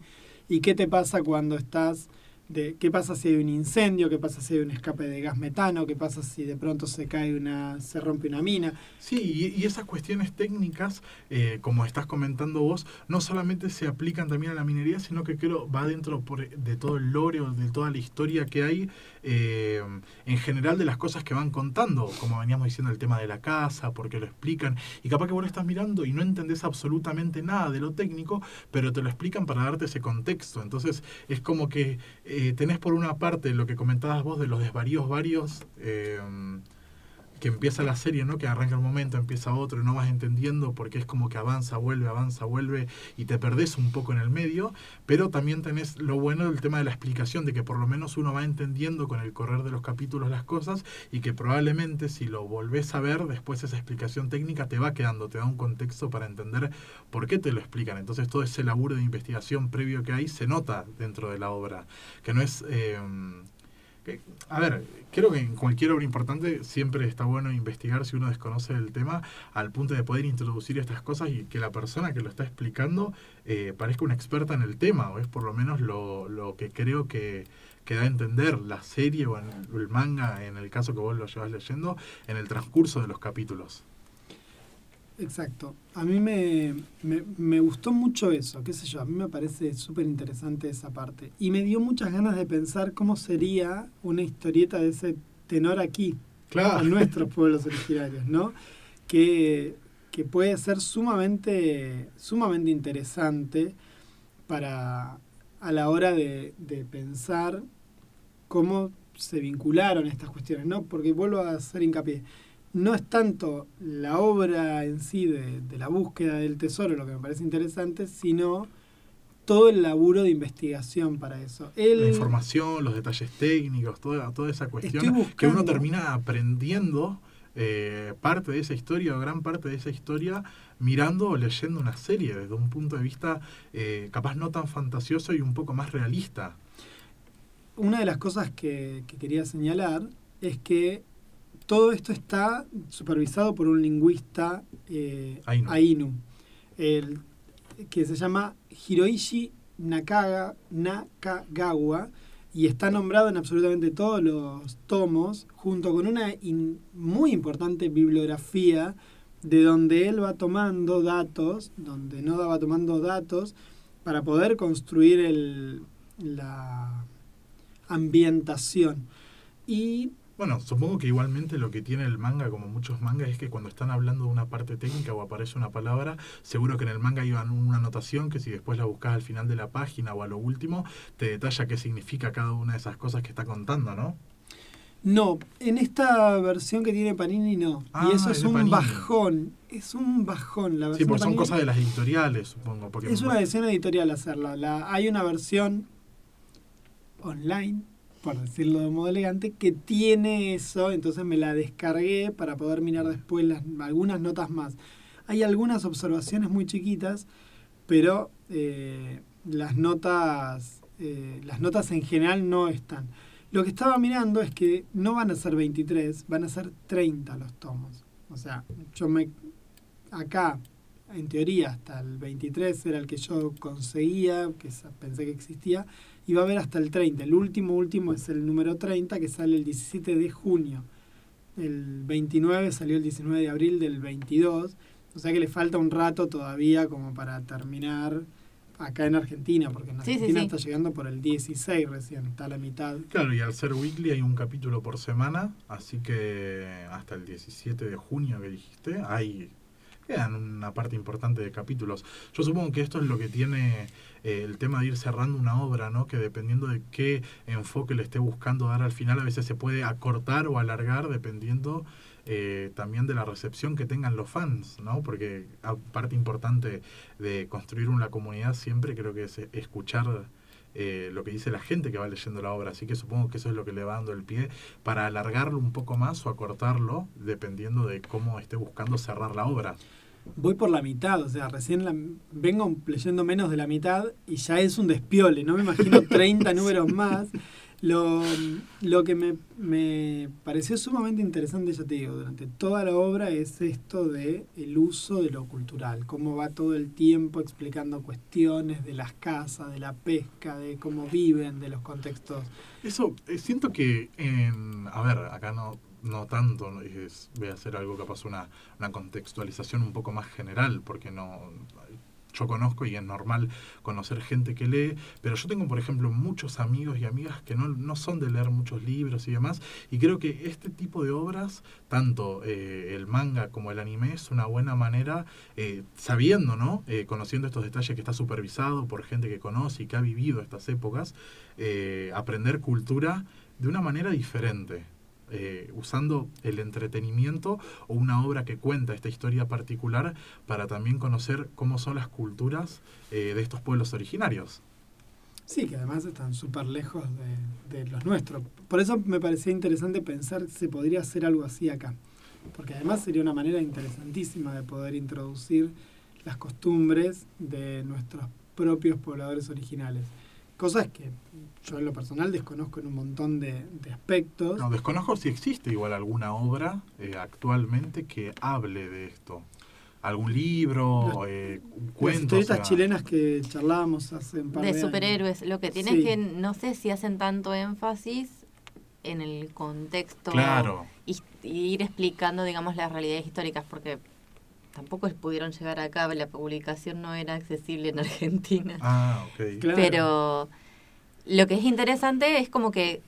Speaker 4: y qué te pasa cuando estás de qué pasa si hay un incendio, qué pasa si hay un escape de gas metano, qué pasa si de pronto se cae una, se rompe una mina.
Speaker 1: Sí, y, y esas cuestiones técnicas, eh, como estás comentando vos, no solamente se aplican también a la minería, sino que creo va dentro de todo el lore o de toda la historia que hay eh, en general de las cosas que van contando, como veníamos diciendo el tema de la casa, porque lo explican, y capaz que vos lo estás mirando y no entendés absolutamente nada de lo técnico, pero te lo explican para darte ese contexto. Entonces es como que tenés por una parte lo que comentabas vos de los desvaríos varios. eh, que empieza la serie, ¿no? Que arranca un momento, empieza otro y no vas entendiendo porque es como que avanza, vuelve, avanza, vuelve y te perdés un poco en el medio, pero también tenés lo bueno del tema de la explicación, de que por lo menos uno va entendiendo con el correr de los capítulos las cosas y que probablemente si lo volvés a ver, después esa explicación técnica te va quedando, te da un contexto para entender por qué te lo explican. Entonces todo ese laburo de investigación previo que hay se nota dentro de la obra, que no es... eh, a ver, creo que en cualquier obra importante siempre está bueno investigar si uno desconoce el tema al punto de poder introducir estas cosas y que la persona que lo está explicando eh, parezca una experta en el tema, o es por lo menos lo, lo que creo que, que da a entender la serie o el manga, en el caso que vos lo llevas leyendo, en el transcurso de los capítulos.
Speaker 4: Exacto. A mí me, me, me gustó mucho eso, qué sé yo, a mí me parece súper interesante esa parte. Y me dio muchas ganas de pensar cómo sería una historieta de ese tenor aquí,
Speaker 1: Claro.
Speaker 4: en nuestros pueblos originarios, ¿no? Que, que puede ser sumamente, sumamente interesante para a la hora de, de pensar cómo se vincularon estas cuestiones, ¿no? Porque vuelvo a hacer hincapié, no es tanto la obra en sí de, de la búsqueda del tesoro lo que me parece interesante, sino todo el laburo de investigación para eso.
Speaker 1: La información, los detalles técnicos, toda, toda esa cuestión que uno termina aprendiendo eh, parte de esa historia o gran parte de esa historia mirando o leyendo una serie desde un punto de vista eh, capaz no tan fantasioso y un poco más realista.
Speaker 4: una de las cosas que, que quería señalar es que todo esto está supervisado por un lingüista eh,
Speaker 1: Ainu.
Speaker 4: Ainu, el- que se llama Hiroishi Nakaga, Nakagawa y está nombrado en absolutamente todos los tomos, junto con una in- muy importante bibliografía de donde él va tomando datos, donde Noda va tomando datos para poder construir el, la ambientación. Y
Speaker 1: Bueno, supongo que igualmente lo que tiene el manga, como muchos mangas, es que cuando están hablando de una parte técnica o aparece una palabra, seguro que en el manga iba una anotación que si después la buscas al final de la página o a lo último, te detalla qué significa cada una de esas cosas que está contando, ¿no?
Speaker 4: no, en esta versión que tiene Panini no.
Speaker 1: Ah,
Speaker 4: y eso es un
Speaker 1: Panini.
Speaker 4: bajón. Es un bajón la
Speaker 1: Sí,
Speaker 4: versión.
Speaker 1: porque
Speaker 4: de
Speaker 1: son
Speaker 4: Panini.
Speaker 1: cosas de las editoriales, supongo. Porque
Speaker 4: Es una decisión editorial hacerla. La, hay una versión online, por decirlo de modo elegante, que tiene eso, entonces me la descargué para poder mirar después las, algunas notas más. Hay algunas observaciones muy chiquitas, pero eh, las notas eh, las notas en general no están. Lo que estaba mirando es que no van a ser 23, van a ser 30 los tomos. O sea, yo me acá en teoría hasta el 23 era el que yo conseguía, que pensé que existía, y va a haber hasta el 30. El último último es el número 30 que sale el 17 de junio. El 29 salió el 19 de abril del 22, o sea que le falta un rato todavía como para terminar acá en Argentina, porque en
Speaker 3: Sí, sí,
Speaker 4: Argentina
Speaker 3: sí.
Speaker 4: está llegando por el 16 recién, está a la mitad.
Speaker 1: Claro, y al ser weekly hay un capítulo por semana, así que hasta el 17 de junio que dijiste, hay quedan una parte importante de capítulos. Yo supongo que esto es lo que tiene eh, el tema de ir cerrando una obra, ¿no? Que dependiendo de qué enfoque le esté buscando dar al final, a veces se puede acortar o alargar dependiendo eh, también de la recepción que tengan los fans, ¿no? Porque parte importante de construir una comunidad siempre creo que es escuchar eh, lo que dice la gente que va leyendo la obra. Así que supongo que eso es lo que le va dando el pie para alargarlo un poco más o acortarlo, dependiendo de cómo esté buscando cerrar la obra.
Speaker 4: Voy por la mitad, o sea, recién la- vengo leyendo menos de la mitad y ya es un despiole, no me imagino (laughs) 30 números más. Lo, lo que me, me pareció sumamente interesante, ya te digo, durante toda la obra es esto de el uso de lo cultural, cómo va todo el tiempo explicando cuestiones de las casas, de la pesca, de cómo viven, de los contextos.
Speaker 1: Eso, eh, siento que en. A ver, acá no, no tanto, ¿no? es- voy a hacer algo capaz, una, una contextualización un poco más general, porque no. Yo conozco y es normal conocer gente que lee, pero yo tengo, por ejemplo, muchos amigos y amigas que no, no son de leer muchos libros y demás, y creo que este tipo de obras, tanto eh, el manga como el anime, es una buena manera, eh, sabiendo, ¿no? Eh, conociendo estos detalles que está supervisado por gente que conoce y que ha vivido estas épocas, aprender cultura de una manera diferente. Eh, usando el entretenimiento o una obra que cuenta esta historia particular para también conocer cómo son las culturas eh, de estos pueblos originarios.
Speaker 4: Sí, que además están súper lejos de, los nuestros. Por eso me parecía interesante pensar si se podría hacer algo así acá. Porque además sería una manera interesantísima de poder introducir las costumbres de nuestros propios pobladores originales. Cosas que yo en lo personal desconozco en un montón de, de aspectos.
Speaker 1: No, desconozco si existe igual alguna obra eh, actualmente que hable de esto. Algún libro, eh, un
Speaker 4: Las
Speaker 1: o
Speaker 4: historietas
Speaker 1: sea,
Speaker 4: chilenas que charlábamos hace un par de,
Speaker 3: de
Speaker 4: años.
Speaker 3: superhéroes. Lo que tiene
Speaker 4: Sí.
Speaker 3: es que no sé si hacen tanto énfasis en el contexto
Speaker 1: Claro.
Speaker 3: y, y ir explicando, digamos, las realidades históricas, porque tampoco pudieron llegar acá, la publicación no era accesible en Argentina. (laughs)
Speaker 1: Ah, ok.
Speaker 4: Claro.
Speaker 3: Pero lo que es interesante es como que,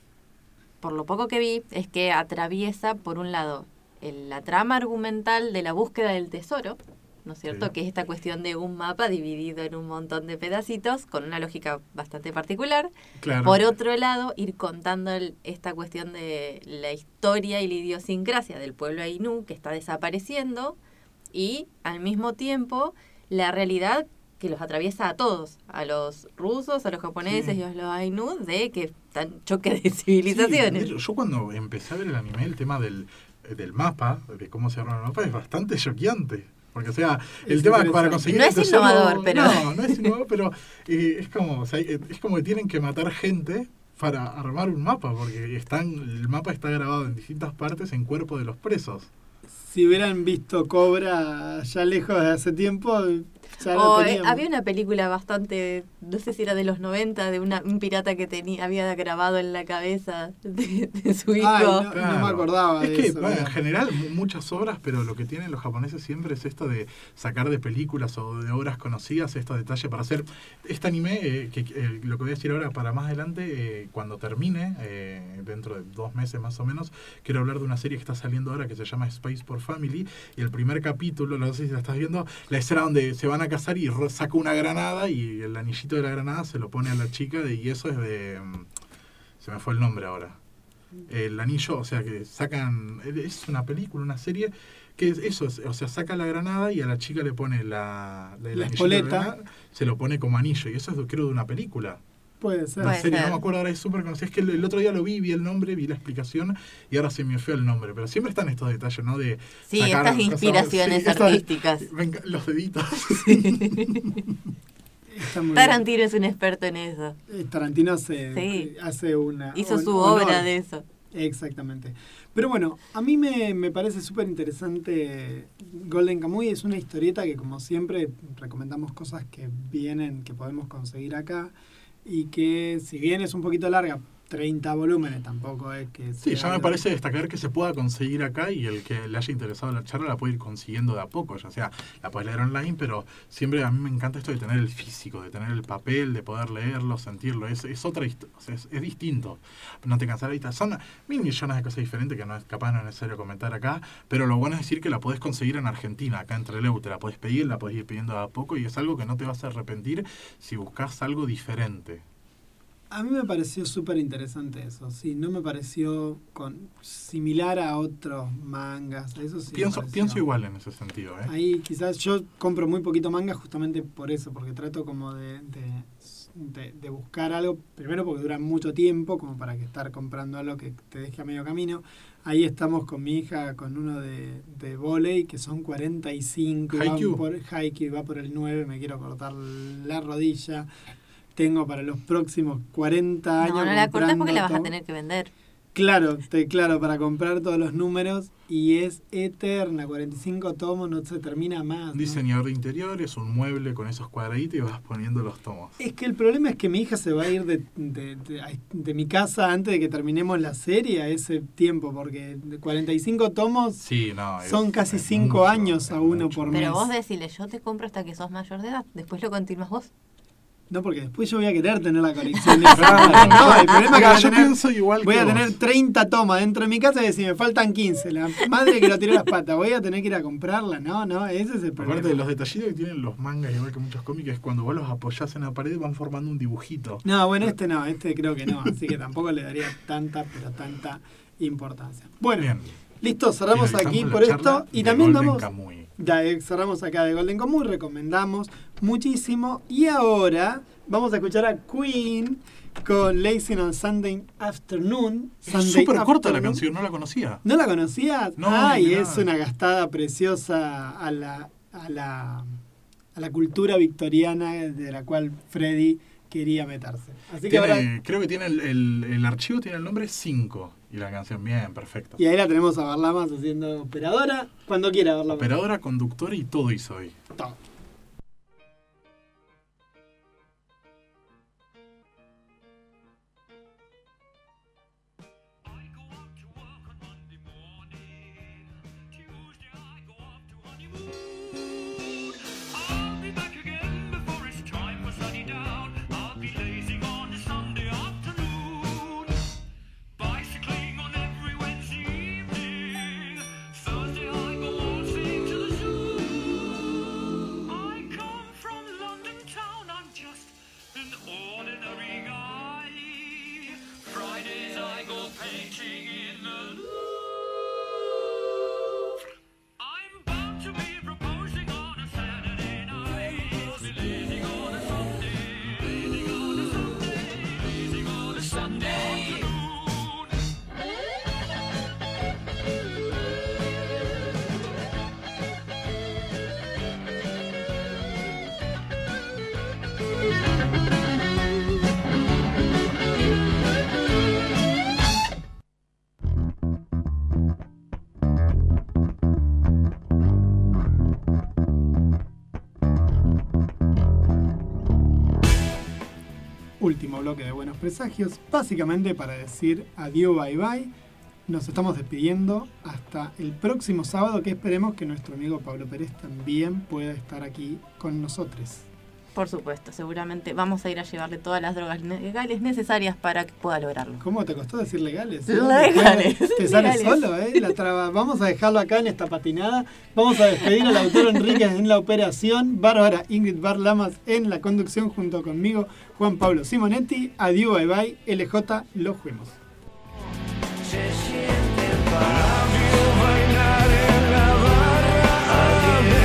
Speaker 3: por lo poco que vi, es que atraviesa, por un lado, el- la trama argumental de la búsqueda del tesoro, ¿no es cierto?
Speaker 1: Sí.
Speaker 3: Que es esta cuestión de un mapa dividido en un montón de pedacitos, con una lógica bastante particular.
Speaker 1: Claro.
Speaker 3: Por otro lado, ir contando el- esta cuestión de la historia y la idiosincrasia del pueblo Ainu que está desapareciendo y al mismo tiempo la realidad que los atraviesa a todos, a los rusos, a los japoneses
Speaker 1: Sí.
Speaker 3: y a los Ainu, de que están choques de civilizaciones.
Speaker 1: yo cuando empecé a ver el anime, el tema del, del mapa, de cómo se arma el mapa, es bastante choqueante. Porque, o sea, el
Speaker 4: Es
Speaker 1: tema para conseguir
Speaker 3: No es innovador, pero-
Speaker 1: No, no es innovador, pero eh, es, como, o sea, eh, es como que tienen que matar gente para armar un mapa, porque están el mapa está grabado en distintas partes en cuerpo de los presos.
Speaker 4: Si hubieran visto Cobra ya lejos de hace tiempo,
Speaker 3: O, eh, había una película bastante, no sé si era de los 90, de una, un pirata que tenía había grabado en la cabeza de, de su hijo.
Speaker 4: Ay, no,
Speaker 1: Claro.
Speaker 4: me acordaba
Speaker 1: Es
Speaker 4: de
Speaker 1: que,
Speaker 4: eso.
Speaker 1: bueno, en
Speaker 4: mira.
Speaker 1: general, mu- muchas obras, pero lo que tienen los japoneses siempre es esto de sacar de películas o de obras conocidas estos detalles para hacer este anime, eh, que eh, lo que voy a decir ahora para más adelante, eh, cuando termine, eh, dentro de dos meses más o menos, quiero hablar de una serie que está saliendo ahora que se llama Space for Family, y el primer capítulo, no sé si la estás viendo, la escena donde se van a casar y saca una granada y el anillito de la granada se lo pone a la chica y eso es de... mm, Se me fue el nombre ahora el anillo, o sea que sacan, es una película, una serie, que es eso, es- o sea, saca la granada y a la chica le pone la,
Speaker 4: La espoleta.
Speaker 1: granada, se lo pone como anillo, y eso es creo de una película.
Speaker 4: Puede ser.
Speaker 3: Puede
Speaker 1: serie,
Speaker 3: ser.
Speaker 1: no me acuerdo ahora, es súper conocida. Es que el, el otro día lo vi, vi el nombre, vi la explicación y ahora se me fue el nombre. Pero siempre están estos detalles, ¿no? De
Speaker 3: Sí,
Speaker 1: sacar
Speaker 3: estas
Speaker 1: cosas-
Speaker 3: inspiraciones
Speaker 1: sí,
Speaker 3: artísticas. (laughs)
Speaker 1: venga, los deditos. (laughs)
Speaker 3: Tarantino es un experto en eso.
Speaker 4: Eh, Tarantino hace,
Speaker 3: Sí.
Speaker 4: hace una.
Speaker 3: Hizo su
Speaker 4: honor.
Speaker 3: obra de eso.
Speaker 4: Exactamente. Pero bueno, a mí me, me parece súper interesante Golden Kamuy. Es una historieta que, como siempre, recomendamos cosas que vienen, que podemos conseguir acá. Y que, si bien es un poquito larga, 30 volúmenes tampoco es que.
Speaker 1: Sí, ya me parece destacar que se pueda conseguir acá y el que le haya interesado la charla la puede ir consiguiendo de a poco, ya sea la puedes leer online, pero siempre a mí me encanta esto de tener el físico, de tener el papel, de poder leerlo, sentirlo, es, es otra o sea, es, es distinto, no te cansarás son mil millones de cosas diferentes que no es capaz no es necesario comentar acá, pero lo bueno es decir que la podés conseguir en Argentina, acá entre Leu, te la podés pedir, la podés ir pidiendo de a poco y es algo que no te vas a arrepentir si buscas algo diferente.
Speaker 4: A mí me pareció súper interesante eso. Sí, no me pareció con, similar a otros mangas. Eso sí.
Speaker 1: pienso, pienso igual en ese sentido, ¿eh?
Speaker 4: Ahí quizás yo compro muy poquito manga justamente por eso, porque trato como de, de, de- de buscar algo, primero porque dura mucho tiempo, como para que estar comprando algo que te deje a medio camino. Ahí estamos con mi hija con uno de, de volei, que son 45, y van
Speaker 1: Haikyuu.
Speaker 4: por, Haikyuu, va por el 9, me quiero cortar la rodilla. Tengo para los próximos 40 años.
Speaker 3: No, no la cortes porque la vas a tener que vender.
Speaker 4: Claro, te, claro, para comprar todos los números y es eterna, 45 tomos, no se termina más.
Speaker 1: Un
Speaker 4: ¿no?
Speaker 1: diseñador de interiores, un mueble con esos cuadraditos y vas poniendo los tomos.
Speaker 4: Es que el problema es que mi hija se va a ir de, de- de- de mi casa antes de que terminemos la serie a ese tiempo, porque de 45 tomos
Speaker 1: Sí, no. es-
Speaker 4: son casi
Speaker 1: es
Speaker 4: 5
Speaker 1: mucho,
Speaker 4: años a uno
Speaker 1: mucho.
Speaker 4: por mes.
Speaker 3: Pero vos decile, yo te compro hasta que sos mayor de edad. Después lo continúas vos.
Speaker 4: No, porque después yo voy a querer tener la colección.
Speaker 1: Claro. (laughs)
Speaker 4: no, el problema es que
Speaker 1: yo
Speaker 4: tener,
Speaker 1: pienso igual
Speaker 4: voy
Speaker 1: que
Speaker 4: a
Speaker 1: vos.
Speaker 4: tener 30 tomas dentro de mi casa y decir, me faltan 15. La madre que lo tiró las patas, voy a tener que ir a comprarla. No, no, ese es el problema.
Speaker 1: Aparte de los detallitos que tienen los mangas, igual que muchos cómics, es cuando vos los apoyás en la pared van formando un dibujito.
Speaker 4: No, bueno, este no, este creo que no, así que tampoco le daría tanta, pero tanta importancia. Bueno,
Speaker 1: Bien.
Speaker 4: listo, cerramos aquí por esto y
Speaker 1: de
Speaker 4: también vamos... Ya eh, cerramos acá de Golden Común, recomendamos muchísimo. Y ahora vamos a escuchar a Queen con Lazy on Sunday Afternoon.
Speaker 1: Es súper corta la canción, no la conocía.
Speaker 4: ¿No la conocías?
Speaker 1: No,
Speaker 4: Ay, es una gastada preciosa a la, a la, a la cultura victoriana de la cual Freddy quería meterse. Así que ahora...
Speaker 1: Creo que tiene el, el- el archivo tiene el nombre 5 y la canción bien, perfecto.
Speaker 4: Y ahí la tenemos a Barlamas haciendo operadora. Cuando quiera Barlamas.
Speaker 1: Operadora, conductora y todo hizo hoy.
Speaker 4: Todo. Último bloque de Buenos Presagios, básicamente para decir adiós, bye bye. Nos estamos despidiendo hasta el próximo sábado, que esperemos que nuestro amigo Pablo Pérez también pueda estar aquí con nosotros.
Speaker 3: Por supuesto, seguramente vamos a ir a llevarle todas las drogas legales necesarias para que pueda lograrlo.
Speaker 4: ¿Cómo te costó decir legales? eh? (laughs)
Speaker 3: Legales,
Speaker 4: Te sale
Speaker 3: legales.
Speaker 4: solo, ¿eh? La traba. Vamos a dejarlo acá en esta patinada. Vamos a despedir al autor Enríquez en la operación. Bárbara Ingrid Barlamas en la conducción junto conmigo. Juan Pablo Simonetti. Adiós, bye bye. LJ, los fuimos.
Speaker 7: se sienten para